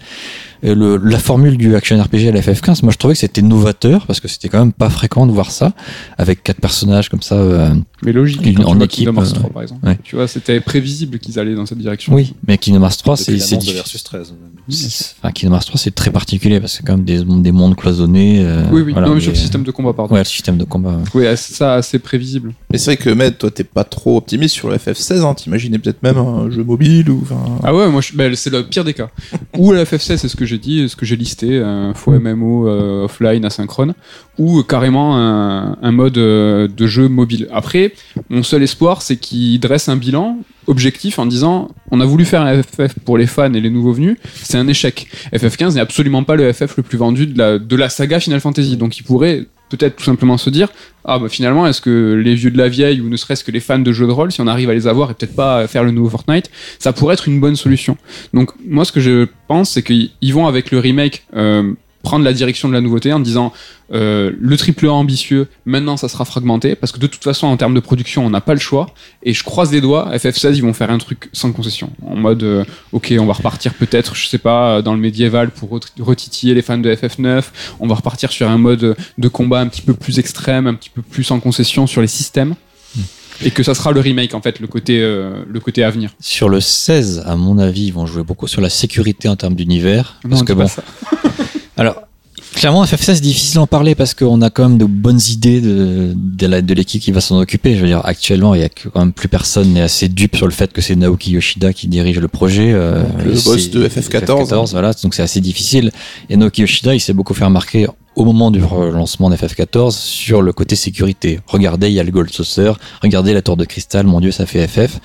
le, la formule du action RPG à la FF15, moi, je trouvais que c'était novateur parce que c'était quand même pas fréquent de voir ça avec quatre personnages comme ça. euh, Mais logique, Une- en équipe, Kingdom Hearts euh, 3, par exemple. ouais. Tu vois, c'était prévisible qu'ils allaient dans cette direction. oui, mais Kingdom Hearts 3, Depuis c'est c'est. Versus 13. C'est- Enfin, Kingdom Hearts 3, c'est très particulier parce que c'est quand même des, des mondes cloisonnés. euh, Oui, oui, voilà, non, mais sur le système de combat, pardon. Ouais, le système de combat. ouais. Oui, ça, assez prévisible. Mais c'est vrai que Med, toi, t'es pas trop optimiste sur le FF16, hein, t'imaginais peut-être même un jeu mobile ou. enfin, Ah ouais, moi, je- ben, c'est le pire des cas. ou la FF16, c'est ce que j'ai dit, ce que j'ai listé, un faux MMO euh, offline asynchrone, ou carrément un, mode euh, de jeu mobile? Après, mon seul espoir, c'est qu'il dresse un bilan objectif en disant on a voulu faire un FF pour les fans et les nouveaux venus, c'est un échec. FF15 n'est absolument pas le FF le plus vendu de la, de la saga Final Fantasy, donc il pourrait peut-être tout simplement se dire ah bah finalement est-ce que les vieux de la vieille ou ne serait-ce que les fans de jeux de rôle si on arrive à les avoir et peut-être pas faire le nouveau Fortnite ça pourrait être une bonne solution donc moi ce que je pense c'est qu'ils vont avec le remake euh, prendre la direction de la nouveauté en disant euh, le triple A ambitieux, maintenant ça sera fragmenté parce que de toute façon en termes de production on n'a pas le choix. Et je croise les doigts, FF16 ils vont faire un truc sans concession. En mode euh, ok on va repartir peut-être je sais pas dans le médiéval pour retitiller les fans de FF9, on va repartir sur un mode de combat un petit peu plus extrême, un petit peu plus sans concession sur les systèmes. Et que ça sera le remake en fait le côté euh, le côté à venir. Sur le 16 à mon avis ils vont jouer beaucoup sur la sécurité en termes d'univers. Parce que bon alors Clairement, FF16, c'est difficile d'en parler parce qu'on a quand même de bonnes idées de, de l'équipe qui va s'en occuper. Je veux dire, actuellement, il y a quand même plus personne n'est assez dupe sur le fait que c'est Naoki Yoshida qui dirige le projet. Euh, le boss de FF14. FF14 voilà, donc c'est assez difficile. Et Naoki Yoshida, il s'est beaucoup fait remarquer au moment du lancement d'FF14 sur le côté sécurité. Regardez, il y a le Gold Saucer, regardez la tour de cristal, mon dieu, ça fait FF.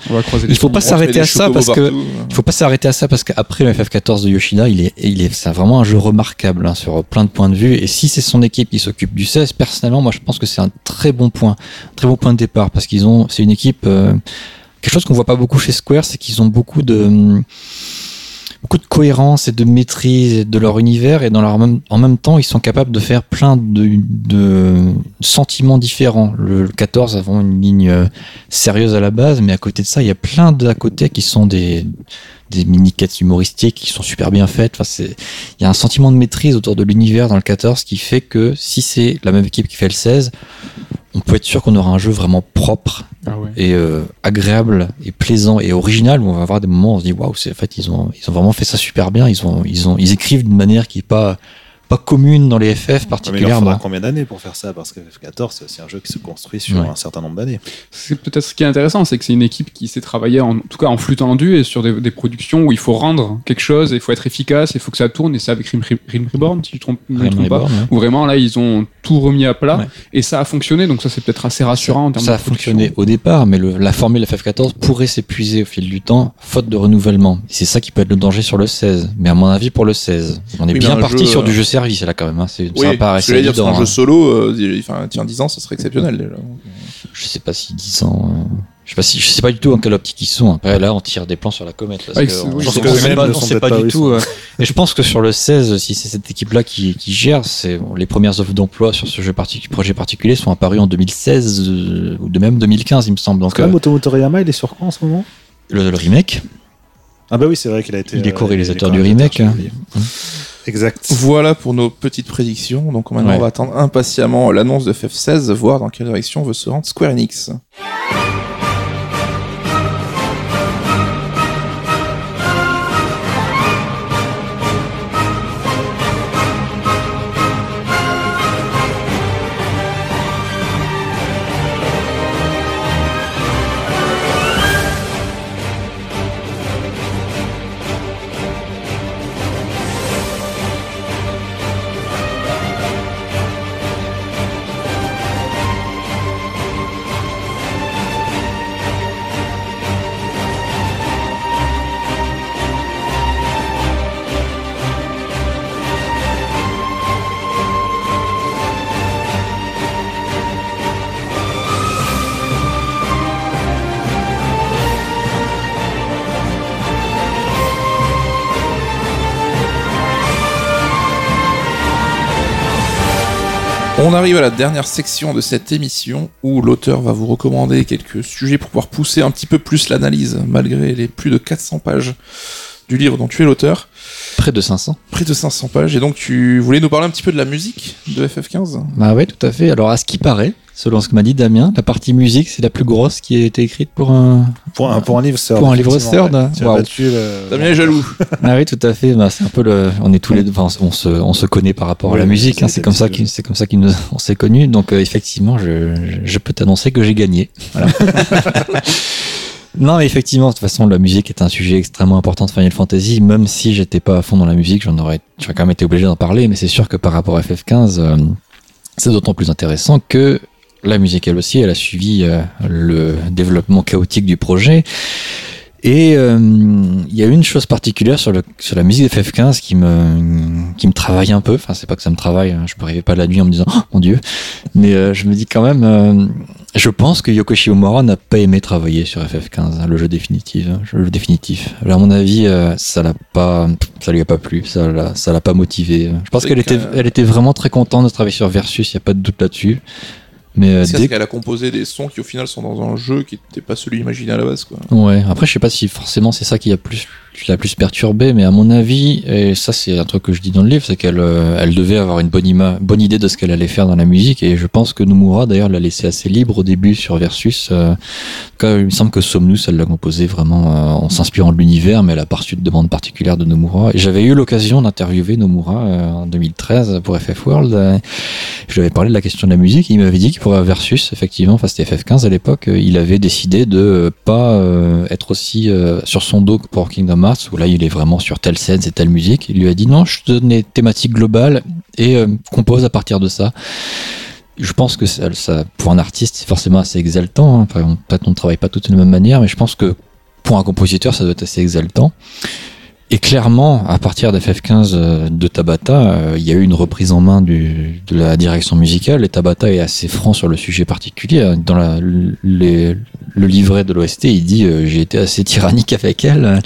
il faut pas s'arrêter à ça parce que il faut pas s'arrêter à ça parce qu'après le FF14 de Yoshida, il est il est c'est vraiment un jeu remarquable hein, sur plein de points de vue et si c'est son équipe qui s'occupe du 16, personnellement, moi je pense que c'est un très bon point, très bon point de départ parce qu'ils ont c'est une équipe euh, quelque chose qu'on voit pas beaucoup chez Square, c'est qu'ils ont beaucoup de beaucoup de cohérence et de maîtrise de leur univers et en même temps ils sont capables de faire plein de, sentiments différents. Le, 14 avons une ligne euh, sérieuse à la base, mais à côté de ça il y a plein d'à côté qui sont des des mini-quêtes humoristiques qui sont super bien faites. Enfin, c'est, il y a un sentiment de maîtrise autour de l'univers dans le 14 qui fait que si c'est la même équipe qui fait le 16, on peut être sûr qu'on aura un jeu vraiment propre ah et euh, agréable et plaisant et original où on va avoir des moments où on se dit waouh c'est en fait ils ont ils ont vraiment fait ça super bien. Ils ont ils ont ils écrivent d'une manière qui est pas pas commune dans les FF particulièrement. il faudra combien d'années pour faire ça Parce que FF14, c'est aussi un jeu qui se construit sur un certain nombre d'années. C'est peut-être ce qui est intéressant, c'est que c'est une équipe qui s'ait travaillé en, tout cas en flux tendu et sur des, productions où il faut rendre quelque chose, il faut être efficace, il faut que ça tourne, et c'est avec Rim, Reborn, si je ne me trompe pas, où vraiment là ils ont tout remis à plat et ça a fonctionné, donc ça c'est peut-être assez rassurant ça, en termes Ça a fonctionné au départ, mais le, la formule FF14 pourrait s'épuiser au fil du temps, faute de renouvellement. C'est ça qui peut être le danger sur le 16. Mais à mon avis, pour le 16, on est bien parti sur du jeu service là quand même. Hein c'est oui, ça dire, un jeu solo, euh, enfin, tiens, 10 ans, ça serait exceptionnel déjà. Je sais pas si 10 ans. Euh, je sais pas si je sais pas du tout en quelle optique ils sont. Après là, on tire des plans sur la comète. Parce que on, pas, sait pas, du tout. Euh, et je pense que sur le 16, si c'est cette équipe-là qui, qui, gère, c'est les premières offres d'emploi sur ce jeu projet particulier sont apparues en 2016 ou de même 2015, il me semble. Donc, quand même, Motomotoriyama, il est sur quoi en ce moment? le, le, remake. Ah bah oui, c'est vrai qu'il a été. Il est co-réalisateur du remake. Exact. Voilà pour nos petites prédictions. Donc maintenant, on va attendre impatiemment l'annonce de FF16, voir dans quelle direction veut se rendre Square Enix. On arrive à la dernière section de cette émission où l'auteur va vous recommander quelques sujets pour pouvoir pousser un petit peu plus l'analyse malgré les plus de 400 pages du livre dont tu es l'auteur. Près de 500. Près de 500 pages. Et donc tu voulais nous parler un petit peu de la musique de FF15 Bah oui, tout à fait. Alors à ce qui paraît, selon ce que m'a dit Damien, la partie musique, c'est la plus grosse qui a été écrite pour un pour un, pour un livre Pour un livre Third. Damien est jaloux. ah oui, tout à fait. Bah, c'est un peu le, on est tous les deux, enfin, on se, on se connaît par rapport à la musique. Hein. c'est comme ça qu'on, c'est comme ça qu'on on s'est connus. Donc euh, effectivement, je, je peux t'annoncer que j'ai gagné. Voilà. Non, mais effectivement, de toute façon, la musique est un sujet extrêmement important de Final Fantasy. Même si j'étais pas à fond dans la musique, j'en aurais, j'aurais quand même été obligé d'en parler. Mais c'est sûr que par rapport à FF15, euh, c'est d'autant plus intéressant que la musique, elle aussi, elle a suivi euh, le développement chaotique du projet. Et euh, il y a une chose particulière sur, le, sur la musique de FF15 qui me, qui me travaille un peu. Enfin, c'est pas que ça me travaille, hein. je me réveille pas la nuit en me disant oh, mon Dieu, mais euh, je me dis quand même, euh, je pense que Yoko Shimomura n'a pas aimé travailler sur FF15, hein, le jeu définitif. hein, le jeu définitif. Alors, à mon avis, ça l'a pas, ça lui a pas plu, ça l'a, ça l'a pas motivé. Je pense qu'elle que- était, elle était vraiment très contente de travailler sur Versus. Il y a pas de doute là-dessus. Mais euh, C'est dès qu'elle a composé des sons qui au final sont dans un jeu qui n'était pas celui imaginé à la base quoi. Ouais, après je sais pas si forcément c'est ça qui a plus l'a plus perturbé, mais à mon avis, et ça c'est un truc que je dis dans le livre, c'est qu'elle euh, elle devait avoir une bonne, idée de ce qu'elle allait faire dans la musique, et je pense que Nomura d'ailleurs l'a laissé assez libre au début sur Versus. Euh, cas, il me semble que Somnus, elle l'a composé vraiment euh, en s'inspirant de l'univers, mais elle a pas reçu de demande particulière de Nomura. J'avais eu l'occasion d'interviewer Nomura en 2013 pour FF World. je lui avais parlé de la question de la musique, et il m'avait dit que pour Versus, effectivement, enfin c'était FF15 à l'époque, il avait décidé de pas être aussi sur son dos que pour Kingdom Hearts, où là il est vraiment sur telle scène, c'est telle musique. Il lui a dit non, je te donne des thématiques globales et euh, compose à partir de ça. Je pense que ça, pour un artiste, c'est forcément assez exaltant. hein. Enfin, Peut-être on ne travaille pas tous de la même manière, mais je pense que pour un compositeur, ça doit être assez exaltant. Et clairement, à partir d'FF15 euh, de Tabata, euh, il y a eu une reprise en main de la direction musicale et Tabata est assez franc sur le sujet particulier. Dans la, les- le livret de l'OST, il dit j'ai été assez tyrannique avec elle.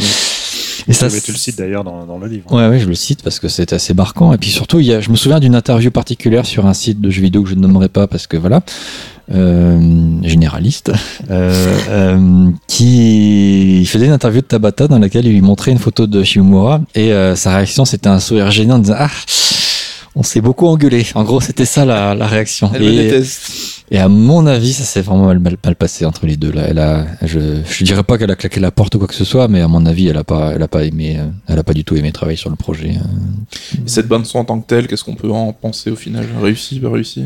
Et Ça, tu le cites d'ailleurs dans, dans le livre. Ouais, ouais, je le cite parce que c'est assez marquant. Et puis surtout, il y a, je me souviens d'une interview particulière sur un site de jeux vidéo que je ne nommerai pas parce que voilà, euh, généraliste, euh, euh, qui faisait une interview de Tabata dans laquelle il lui montrait une photo de Shimomura et euh, sa réaction c'était un sourire gênant en disant ah on s'est beaucoup engueulé. En gros, c'était ça la, la réaction. Elle me Et- déteste. et à mon avis, ça s'est vraiment mal, mal, mal passé entre les deux. Là, elle a, je, je dirais pas qu'elle a claqué la porte ou quoi que ce soit, mais à mon avis, elle a pas, elle a pas aimé, euh, elle a pas du tout aimé travailler sur le projet. euh, Et cette bande son en tant que telle, qu'est-ce qu'on peut en penser au final? Réussi, pas réussi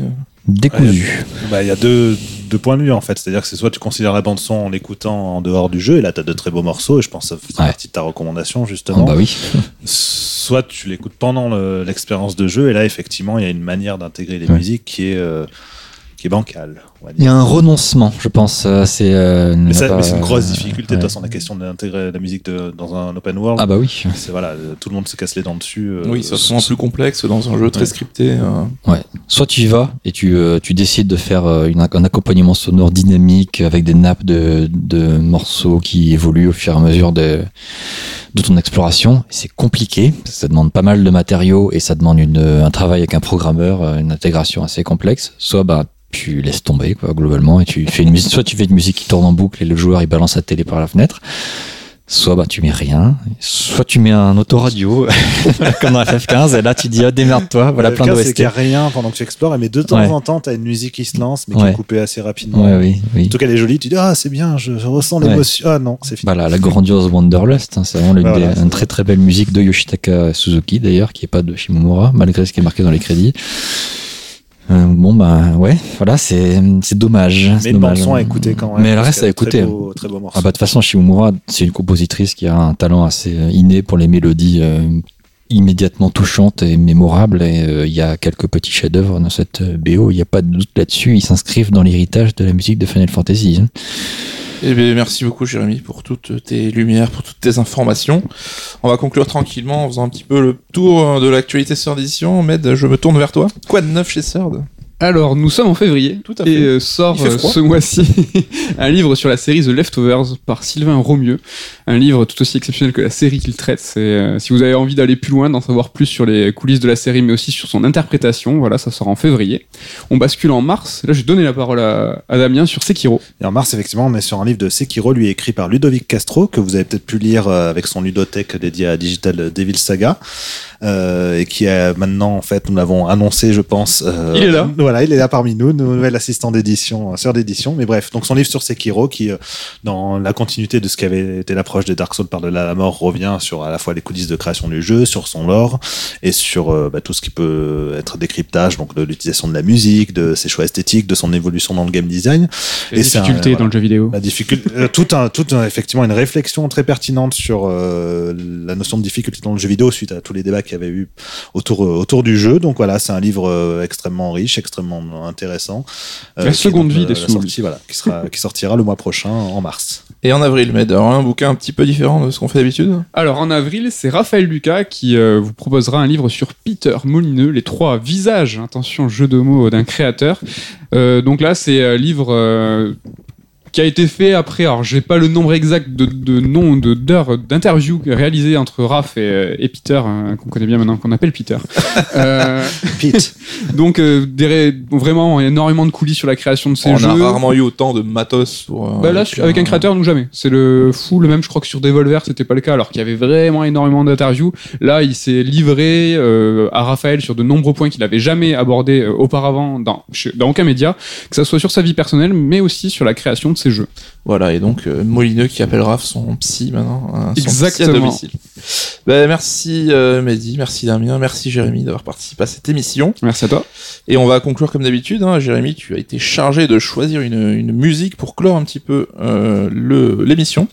Décousu. Bah, Il y a deux, deux points de vue en fait. C'est-à-dire que c'est soit tu considères la bande-son en l'écoutant en dehors du jeu, et là tu as de très beaux morceaux, et je pense que ça fait Ouais. partie de ta recommandation Ah justement. bah oui. Soit tu l'écoutes pendant le- l'expérience de jeu, et là effectivement il y a une manière d'intégrer les Ouais. musiques qui est, euh, qui est bancale. on va Il y a un renoncement, je pense. euh, C'est. euh, Mais, n'a ça- pas- mais c'est une grosse difficulté de toute façon la question d'intégrer la musique de- dans un open world. Ah bah oui. C'est voilà, euh, tout le monde se casse les dents dessus. euh, Oui, ça souvent plus complexe dans un jeu très Ouais. scripté. euh. Ouais. Soit tu y vas et tu, euh, tu décides de faire euh, une, un accompagnement sonore dynamique avec des nappes de, de morceaux qui évoluent au fur et à mesure de, de ton exploration. C'est compliqué, ça demande pas mal de matériaux et ça demande une, un travail avec un programmeur, euh, une intégration assez complexe. Soit bah, tu laisses tomber quoi, globalement et tu fais une musique. Soit tu fais une musique qui tourne en boucle et le joueur il balance sa télé par la fenêtre. Soit bah, tu mets rien, soit tu mets un autoradio comme dans FF15 et là tu dis ah, démerde-toi, voilà le plein cas, d'OST. c'est qu'il n'y a rien pendant que tu explores, mais de temps Ouais. en temps, tu as une musique qui se lance, mais qui Ouais. est coupée assez rapidement. Ouais, oui, oui. En tout cas, elle est jolie. Tu dis, ah, c'est bien, je, je ressens l'émotion. Ah non, c'est fini. Bah, la, grandiose Wanderlust, hein, c'est vraiment l'une Voilà, des- c'est une très très belle musique de Yoshitaka Suzuki d'ailleurs, qui est pas de Shimomura, malgré ce qui est marqué dans les crédits. Euh, bon bah ouais, voilà, c'est c'est dommage. mais dommage. bande-son à écouter quand même. Mais le reste à très écouter. Très beau morceau. Ah bah de toute façon, Shimomura, c'est une compositrice qui a un talent assez euh, inné pour les mélodies euh, immédiatement touchantes et mémorables. Et euh, il y a quelques petits chefs-d'œuvre dans cette BO. Il n'y a pas de doute là-dessus. Ils s'inscrivent dans l'héritage de la musique de Final Fantasy. hein. Eh bien, merci beaucoup, Jérémy, pour toutes tes lumières, pour toutes tes informations. On va conclure tranquillement en faisant un petit peu le tour de l'actualité Third Edition. Med, je me tourne vers toi. Quoi de neuf chez Third Alors, nous sommes en février. Tout à fait. Et euh, sort euh, ce mois-ci un livre sur la série The Leftovers par Sylvain Romieux. Un livre tout aussi exceptionnel que la série qu'il traite. C'est, euh, si vous avez envie d'aller plus loin, d'en savoir plus sur les coulisses de la série, mais aussi sur son interprétation, voilà, ça sort en février. On bascule en mars. Là, je vais donner la parole à, à Damien sur Sekiro. Et en mars, effectivement, on est sur un livre de Sekiro, lui écrit par Ludovic Castro, que vous avez peut-être pu lire avec son ludothèque dédié à Digital Devil Saga, euh, et qui est maintenant, en fait, nous l'avons annoncé, je pense. euh, Il est là. Voilà, il est là parmi nous, nouvel assistant d'édition, euh, sœur d'édition. Mais bref, donc son livre sur Sekiro, qui, euh, dans la continuité de ce qui avait été l'approche de Dark Souls par de la mort, revient sur à la fois les coulisses de création du jeu, sur son lore, et sur euh, bah, tout ce qui peut être décryptage, donc de l'utilisation de la musique, de ses choix esthétiques, de son évolution dans le game design. Et c'est un- voilà. dans le jeu vidéo. La difficulté, tout un, tout un- effectivement une réflexion très pertinente sur euh, la notion de difficulté dans le jeu vidéo suite à tous les débats qu'il qu'il y avait eu autour, euh, autour du jeu. Donc voilà, c'est un livre euh, extrêmement riche, extrêmement intéressant. La qui est seconde donc, vie euh, des la Souls. sortie, voilà, qui, sera, qui sortira le mois prochain, en mars. Et en avril, Med, alors un bouquin un petit peu différent de ce qu'on fait d'habitude? Alors en avril, c'est Raphaël Lucas qui euh, vous proposera un livre sur Peter Molineux, les trois visages, attention jeu de mots d'un créateur. Euh, donc là, c'est un livre euh, qui a été fait après, alors j'ai pas le nombre exact de, de noms de d'heures d'interviews réalisées entre Raph et, et Peter, hein, qu'on connaît bien maintenant, qu'on appelle Peter. Euh, Pete, donc euh, des vraiment énormément de coulisses sur la création de ces On jeux. a rarement eu autant de matos pour. euh, Bah là, avec un créateur, nous jamais. C'est le fou, le même, je crois que sur Devolver, c'était pas le cas, alors qu'il y avait vraiment énormément d'interviews. Là, il s'est livré euh, à Raphaël sur de nombreux points qu'il avait jamais abordés euh, auparavant dans, chez- dans aucun média, que ça soit sur sa vie personnelle, mais aussi sur la création de ses jeux. Voilà, et donc euh, Molineux qui appelle Raph son psy maintenant. hein, son psy à Exactement. domicile. Ben, merci euh, Mehdi, merci Damien, merci Jérémy d'avoir participé à cette émission. Merci à toi. Et on va conclure comme d'habitude. Hein. Jérémy, tu as été chargé de choisir une, une musique pour clore un petit peu euh, l'émission.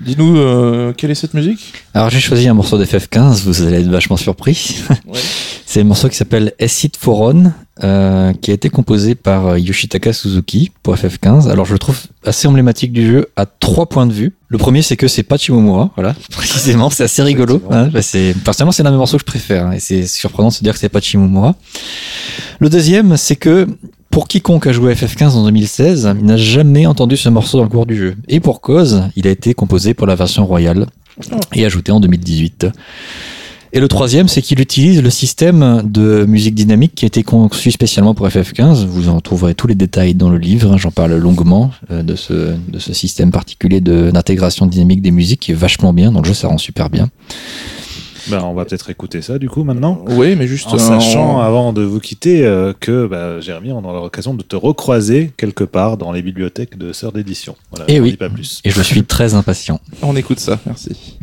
Dis-nous, euh, quelle est cette musique? Alors j'ai choisi un morceau d'FF15, vous allez être vachement surpris. Ouais. C'est un morceau qui s'appelle Acid for On, euh, qui a été composé par euh, Yoshitaka Suzuki pour FF15. Alors je le trouve assez emblématique du jeu à trois points de vue. Le premier c'est que c'est pas Chimomura, voilà, précisément, c'est assez rigolo. Hein. Bah, c'est, personnellement c'est l'un des morceaux que je préfère, hein, et c'est surprenant de se dire que c'est pas Chimomura. Le deuxième c'est que pour quiconque a joué à FF15 en 2016, il n'a jamais entendu ce morceau dans le cours du jeu. Et pour cause, il a été composé pour la version royale et ajouté en 2018. Et le troisième, c'est qu'il utilise le système de musique dynamique qui a été conçu spécialement pour FF15. Vous en trouverez tous les détails dans le livre. hein, J'en parle longuement euh, de ce, de ce système particulier d'intégration dynamique des musiques qui est vachement bien. Dans le jeu, ça rend super bien. Ben, on va peut-être écouter ça du coup maintenant. Oui, mais juste En euh, sachant, en- avant de vous quitter, euh, que bah, Jérémy, on aura l'occasion de te recroiser quelque part dans les bibliothèques de Sœurs d'édition. Voilà, Eh oui. dis pas plus. Et je suis très impatient. on écoute ça. Merci.